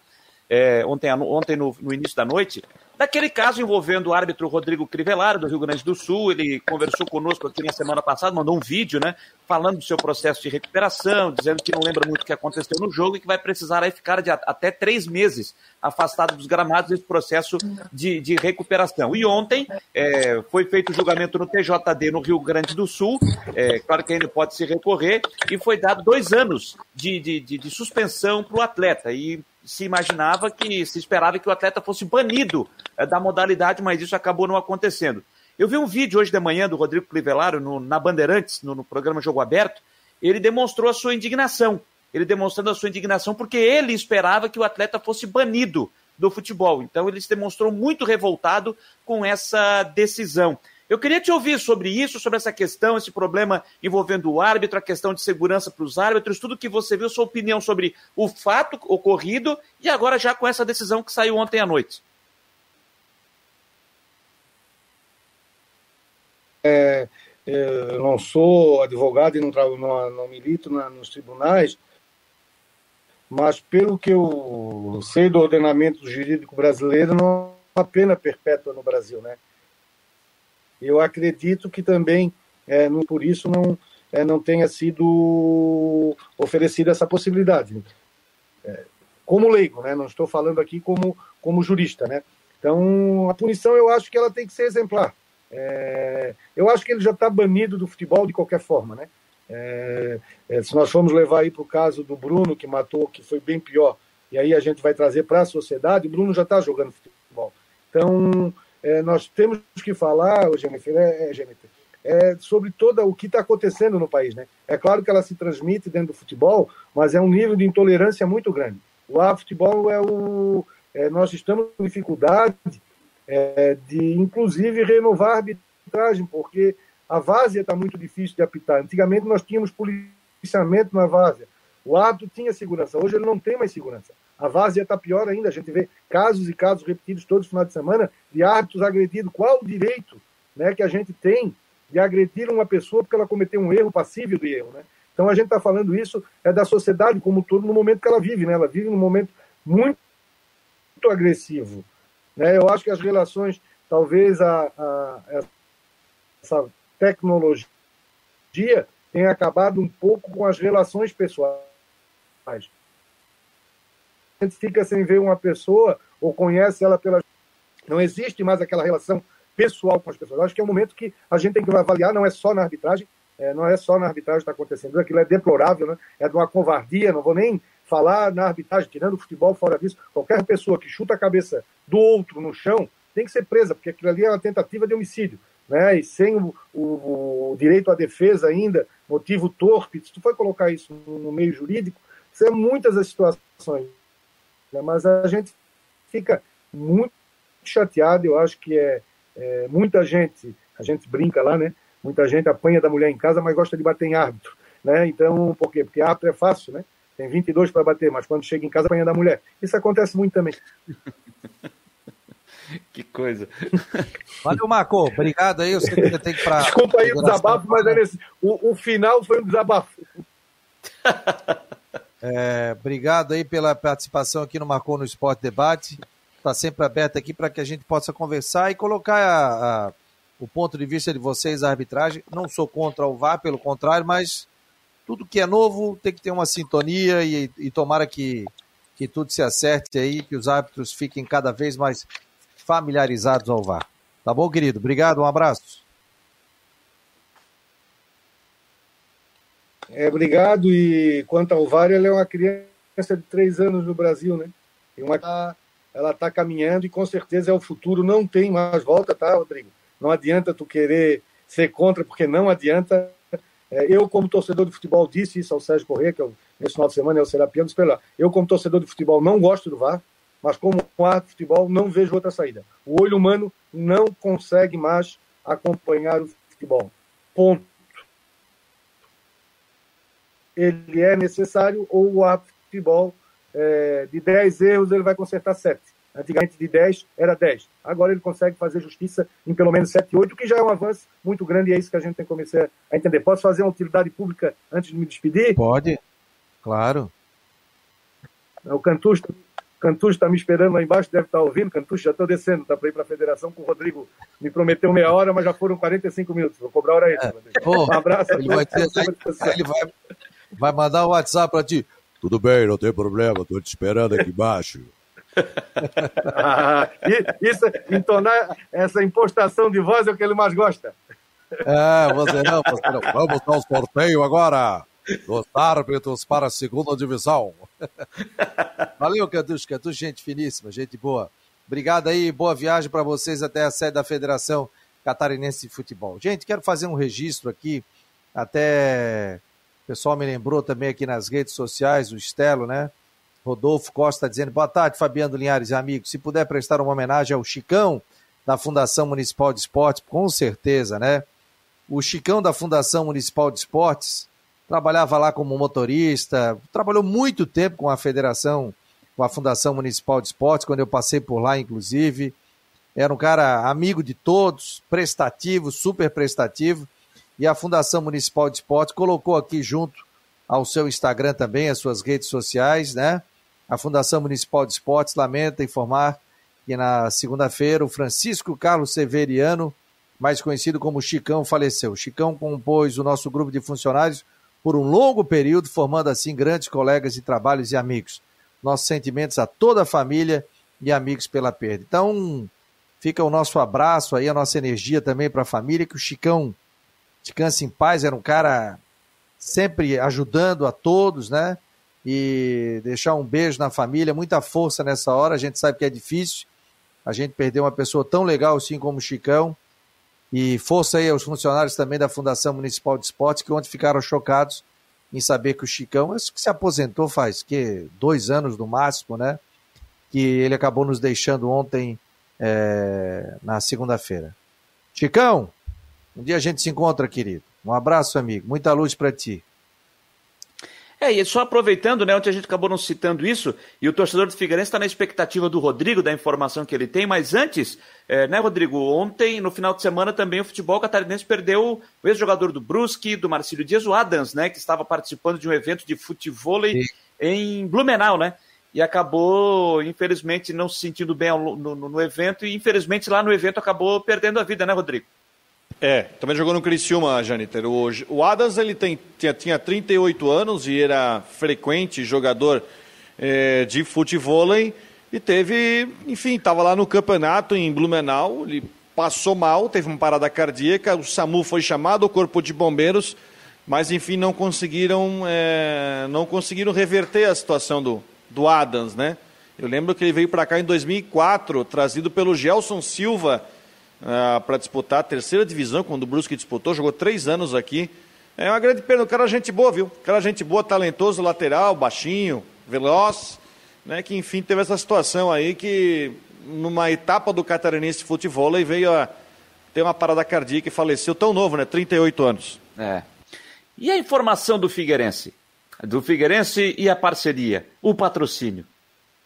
Speaker 3: é, ontem, ontem no, no início da noite, daquele caso envolvendo o árbitro Rodrigo Crivellaro, do Rio Grande do Sul. Ele conversou conosco aqui na semana passada, mandou um vídeo, né? Falando do seu processo de recuperação, dizendo que não lembra muito o que aconteceu no jogo e que vai precisar aí ficar de até três meses afastado dos gramados desse processo de, de recuperação. E ontem é, foi feito o julgamento no TJD no Rio Grande do Sul, é, claro que ainda pode se recorrer, e foi dado dois anos de, de, de, de suspensão para o atleta. E se imaginava que, se esperava que o atleta fosse banido é, da modalidade, mas isso acabou não acontecendo. Eu vi um vídeo hoje de manhã do Rodrigo Clivelaro no, na Bandeirantes, no, no programa Jogo Aberto, ele demonstrou a sua indignação. Ele demonstrando a sua indignação porque ele esperava que o atleta fosse banido do futebol. Então ele se demonstrou muito revoltado com essa decisão. Eu queria te ouvir sobre isso, sobre essa questão, esse problema envolvendo o árbitro, a questão de segurança para os árbitros, tudo que você viu, sua opinião sobre o fato ocorrido e agora já com essa decisão que saiu ontem à noite.
Speaker 4: É, eu não sou advogado e não, não, não milito na- nos tribunais, mas pelo que eu sei do ordenamento jurídico brasileiro, não é uma pena perpétua no Brasil, né? Eu acredito que também, é, não- por isso, não, é, não tenha sido oferecida essa possibilidade. É, como leigo, né? Não estou falando aqui como, como jurista, né? Então, a punição eu acho que ela tem que ser exemplar. É, eu acho que ele já está banido do futebol de qualquer forma, né? É, é, se nós formos levar aí para o caso do Bruno, que matou, que foi bem pior, e aí a gente vai trazer para a sociedade, o Bruno já está jogando futebol. Então, é, nós temos que falar, Jennifer, é, é, Jennifer, é, sobre todo o que está acontecendo no país. Né? É claro que ela se transmite dentro do futebol, mas é um nível de intolerância muito grande. O A futebol é o. é, nós estamos com dificuldade é, de, inclusive, renovar a arbitragem, porque a várzea está muito difícil de apitar. Antigamente nós tínhamos policiamento na várzea. O árbitro tinha segurança. Hoje ele não tem mais segurança. A várzea está pior ainda. A gente vê casos e casos repetidos todos os finais de semana de árbitros agredidos. Qual o direito né, que a gente tem de agredir uma pessoa porque ela cometeu um erro passível de erro? Né? Então a gente está falando isso é da sociedade como um todo no momento que ela vive. Né? Ela vive num momento muito, muito agressivo. Né? Eu acho que as relações, talvez a, a, essa tecnologia tenha acabado um pouco com as relações pessoais. Gente fica sem ver uma pessoa ou conhece ela pela. Não existe mais aquela relação pessoal com as pessoas. Eu acho que é um momento que a gente tem que avaliar, não é só na arbitragem, é, não é só na arbitragem que está acontecendo, aquilo é deplorável, né? é de uma covardia, não vou nem falar na arbitragem, tirando o futebol fora disso, qualquer pessoa que chuta a cabeça do outro no chão tem que ser presa, porque aquilo ali é uma tentativa de homicídio. Né? E sem o, o, o direito à defesa ainda, motivo torpe, se tu for colocar isso no meio jurídico, são muitas as situações. Né? Mas a gente fica muito chateado, eu acho que é, é, muita gente, a gente brinca lá, né? Muita gente apanha da mulher em casa, mas gosta de bater em árbitro, né? Então, por quê? Porque árbitro é fácil, né? Tem 22 para bater, mas quando chega em casa apanha da mulher. Isso acontece muito também.
Speaker 3: que coisa.
Speaker 1: Valeu, Marco. Obrigado aí. Eu sei que você tem que ir pra.
Speaker 4: Desculpa aí o desabafo, mas é nesse... o, o final foi um desabafo.
Speaker 1: É, obrigado aí pela participação aqui no Marcou no Esporte Debate. Está sempre aberto aqui para que a gente possa conversar e colocar a, a, o ponto de vista de vocês, a arbitragem. Não sou contra o VAR, pelo contrário, mas tudo que é novo tem que ter uma sintonia e, e tomara que, que tudo se acerte aí, que os árbitros fiquem cada vez mais familiarizados ao VAR. Tá bom, querido? Obrigado, um abraço.
Speaker 4: É, obrigado. E quanto ao VAR, ele é uma criança de três anos no Brasil, né? E uma tá, ela está caminhando e com certeza é o futuro. Não tem mais volta, tá, Rodrigo? Não adianta tu querer ser contra, porque não adianta. É, eu, como torcedor de futebol, disse isso ao Sérgio Corrêa, que eu, nesse final de semana é o Serapiano, espera Eu, como torcedor de futebol, não gosto do VAR, mas como árbitro de futebol, não vejo outra saída. O olho humano não consegue mais acompanhar o futebol. Ponto. Ele é necessário ou o árbitro de futebol, é, de 10 erros, ele vai consertar 7. Antigamente, de 10 era 10. Agora ele consegue fazer justiça em pelo menos 7, 8, que já é um avanço muito grande e é isso que a gente tem que começar a entender. Posso fazer uma utilidade pública antes de me despedir?
Speaker 1: Pode, claro.
Speaker 4: O Cantus Cantus está me esperando lá embaixo, deve estar tá ouvindo. Cantus, já estou descendo, está para ir para a federação com o Rodrigo. Me prometeu meia hora, mas já foram 45 minutos. Vou cobrar hora extra.
Speaker 1: É. um abraço. Ele, vai, ter, ele vai, vai mandar um WhatsApp para ti. Tudo bem, não tem problema, estou te esperando aqui embaixo.
Speaker 4: ah, isso, entonar essa impostação de voz é o que ele mais gosta.
Speaker 1: É, você não, você não. Vamos ao sorteio agora dos árbitros para a segunda divisão. Valeu, Cantucho, Cantucho, gente finíssima, gente boa. Obrigado aí, boa viagem para vocês até a sede da Federação Catarinense de Futebol. Gente, quero fazer um registro aqui, até o pessoal me lembrou também aqui nas redes sociais, o Estelo, né? Rodolfo Costa dizendo, boa tarde, Fabiano Linhares e amigos. Se puder prestar uma homenagem ao Chicão da Fundação Municipal de Esportes, com certeza, né? O Chicão da Fundação Municipal de Esportes trabalhava lá como motorista, trabalhou muito tempo com a federação, com a Fundação Municipal de Esportes, quando eu passei por lá, inclusive. Era um cara amigo de todos, prestativo, super prestativo. E a Fundação Municipal de Esportes colocou aqui junto ao seu Instagram também, as suas redes sociais, né? A Fundação Municipal de Esportes lamenta informar que na segunda-feira o Francisco Carlos Severiano, mais conhecido como Chicão, faleceu. Chicão compôs o nosso grupo de funcionários por um longo período, formando assim grandes colegas de trabalhos e amigos. Nossos sentimentos a toda a família e amigos pela perda. Então, fica o nosso abraço aí, a nossa energia também para a família, que o Chicão descanse em paz, era um cara sempre ajudando a todos, né? E deixar um beijo na família, muita força nessa hora, a gente sabe que é difícil, a gente perdeu uma pessoa tão legal assim como o Chicão, e força aí aos funcionários também da Fundação Municipal de Esportes, que ontem ficaram chocados em saber que o Chicão, acho que se aposentou faz que dois anos no máximo, né? Que ele acabou nos deixando ontem é, na segunda-feira. Chicão, um dia a gente se encontra, querido. Um abraço, amigo. Muita luz para ti.
Speaker 3: É, e só aproveitando, né, ontem a gente acabou não citando isso, e o torcedor do Figueirense está na expectativa do Rodrigo, da informação que ele tem, mas antes, é, né, Rodrigo, ontem, no final de semana, também o futebol catarinense perdeu o ex-jogador do Brusque, do Marcílio Dias, o Adams, né, que estava participando de um evento de futebol em Blumenau, né, e acabou, infelizmente, não se sentindo bem no, no, no evento, e infelizmente lá no evento acabou perdendo a vida, né, Rodrigo?
Speaker 2: É, também jogou no Criciúma, Janiter. O, o Adams ele tem, tinha, tinha 38 anos e era frequente jogador é, de futebol e teve, enfim, estava lá no campeonato em Blumenau, ele passou mal, teve uma parada cardíaca, o SAMU foi chamado, o corpo de bombeiros, mas enfim não conseguiram, é, não conseguiram reverter a situação do, do Adams, né? Eu lembro que ele veio para cá em 2004, trazido pelo Gelson Silva, uh, para disputar a terceira divisão, quando o Brusque disputou, jogou três anos aqui. É uma grande pena, o cara é gente boa, viu? O cara é gente boa, talentoso, lateral, baixinho, veloz, né? Que enfim teve essa situação aí que numa etapa do catarinense futebol e veio a ter uma parada cardíaca e faleceu tão novo, né? 38 anos.
Speaker 3: É. E a informação do Figueirense? Do Figueirense e a parceria, o patrocínio.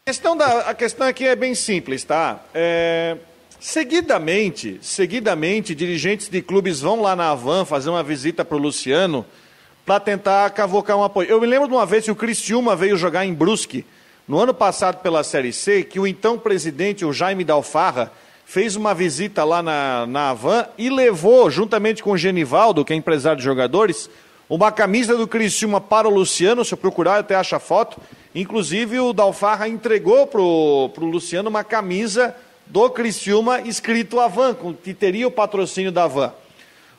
Speaker 2: A questão, da, a questão aqui é bem simples, tá? É, Seguidamente, seguidamente, dirigentes de clubes vão lá na Havan fazer uma visita para o Luciano para tentar cavocar um apoio. Eu me lembro de uma vez que o Cristiúma veio jogar em Brusque, no ano passado pela Série C, que o então presidente, o Jaime Dalfarra, fez uma visita lá na, na Havan e levou, juntamente com o Genivaldo, que é empresário de jogadores, uma camisa do Criciúma para o Luciano, se eu procurar até acha foto. Inclusive o Dalfarra entregou para o Luciano uma camisa do Criciúma escrito Avan, que teria o patrocínio da Avan.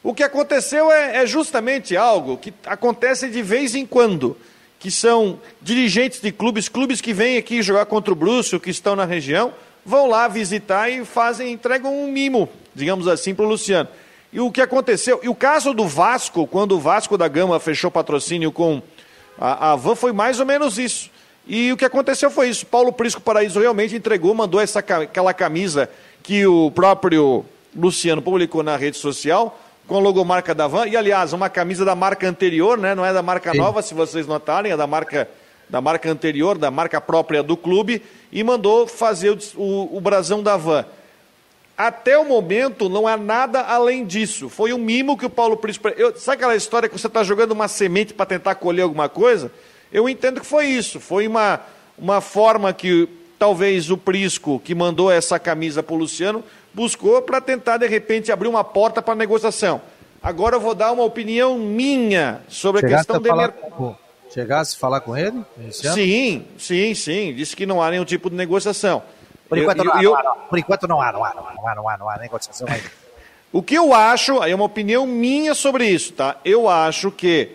Speaker 2: O que aconteceu é, é, justamente algo que acontece de vez em quando, que são dirigentes de clubes, clubes que vêm aqui jogar contra o Brússel, que estão na região, vão lá visitar e fazem, entregam um mimo, digamos assim, para o Luciano. E o que aconteceu, e o caso do Vasco, quando o Vasco da Gama fechou patrocínio com a, a Van, foi mais ou menos isso. E o que aconteceu foi isso. Paulo Prisco Paraíso realmente entregou, mandou essa, aquela camisa que o próprio Luciano publicou na rede social, com a logomarca da Van. E, aliás, uma camisa da marca anterior, né? não é da marca Sim. nova, se vocês notarem, é da marca, da marca anterior, da marca própria do clube, e mandou fazer o, o, o brasão da Van. Até o momento não há nada além disso. Foi um mimo que o Paulo Príncipe. Eu, sabe aquela história que você está jogando uma semente para tentar colher alguma coisa? Eu entendo que foi isso. Foi uma, uma forma que talvez o Prisco, que mandou essa camisa para o Luciano, buscou para tentar, de repente, abrir uma porta para negociação. Agora eu vou dar uma opinião minha sobre Chegasse a questão dele.
Speaker 1: Com... Chegasse a falar com ele?
Speaker 2: Sim, sim, sim. Disse que não há nenhum tipo de negociação.
Speaker 1: Por enquanto, eu, não, há, eu... não, há, não. Por enquanto não há, não há, não há, não há, não há, não há negociação
Speaker 2: o que eu acho, aí é uma opinião minha sobre isso, tá? Eu acho que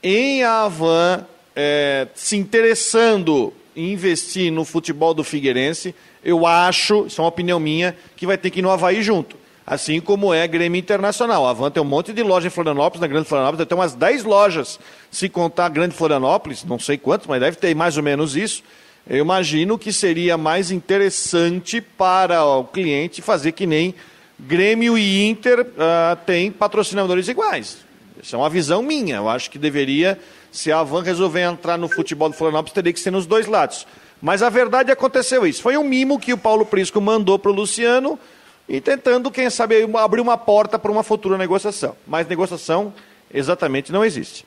Speaker 2: em Avan é, se interessando em investir no futebol do Figueirense, eu acho, isso é uma opinião minha, que vai ter que ir no Havaí junto. Assim como é Grêmio Internacional. A Avan tem um monte de loja em Florianópolis, na Grande Florianópolis, ter umas 10 lojas, se contar a Grande Florianópolis, não sei quantos, mas deve ter mais ou menos isso. Eu imagino que seria mais interessante para o cliente fazer que nem Grêmio e Inter uh, têm patrocinadores iguais. Isso é uma visão minha. Eu acho que deveria, se a Avan resolver entrar no futebol do Florianópolis, teria que ser nos dois lados. Mas a verdade aconteceu isso. Foi um mimo que o Paulo Prisco mandou para o Luciano e tentando, quem sabe, abrir uma porta para uma futura negociação. Mas negociação exatamente não existe.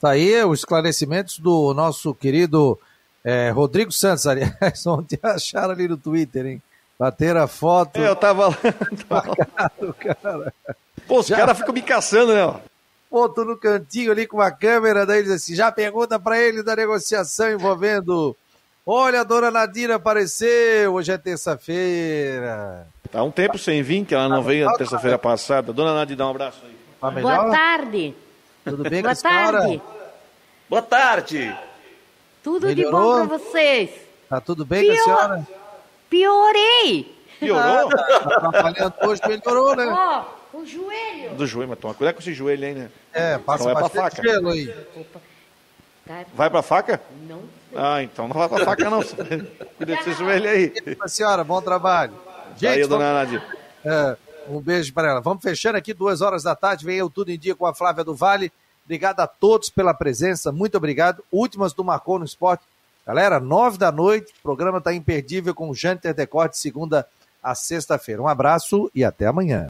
Speaker 1: Tá aí os esclarecimentos do nosso querido é, Rodrigo Santos, aliás, ontem acharam ali no Twitter, hein? Bateram a foto.
Speaker 2: É, eu tava lá. Marcado, cara. Pô, os caras ficam me caçando, né?
Speaker 1: Foto no cantinho ali com uma câmera, daí eles assim, já pergunta para ele da negociação envolvendo. Olha, a dona Nadira apareceu, hoje é terça-feira.
Speaker 2: Tá um tempo sem vir, que ela não veio na terça-feira passada. Dona Nadira, dá um abraço aí.
Speaker 6: Tá Boa tarde.
Speaker 1: Tudo bem
Speaker 6: Boa tarde.
Speaker 3: Boa tarde.
Speaker 6: Tudo Melhorou? de bom pra vocês.
Speaker 1: Tá tudo bem Pior... com a senhora?
Speaker 6: Piorei.
Speaker 2: Piorou?
Speaker 1: tá trabalhando hoje, melhorou, né?
Speaker 6: Oh, o joelho.
Speaker 2: Do joelho, mas toma cuidado com esse joelho aí, né?
Speaker 1: É, passa então vai pra faca. gelo aí.
Speaker 2: Tá. Vai pra faca?
Speaker 6: Não.
Speaker 2: Ah, então não vai pra faca não. Cuida desse joelho aí.
Speaker 1: A senhora, bom trabalho.
Speaker 2: Gente, aí, dona Nadir.
Speaker 1: É, um beijo para ela. Vamos fechando aqui, duas horas da tarde. Vem eu tudo em dia com a Flávia do Vale. Obrigado a todos pela presença, muito obrigado. Últimas do Marcou no Esporte. Galera, nove da noite, o programa está imperdível com o Janter Decorte, segunda a sexta-feira. Um abraço e até amanhã.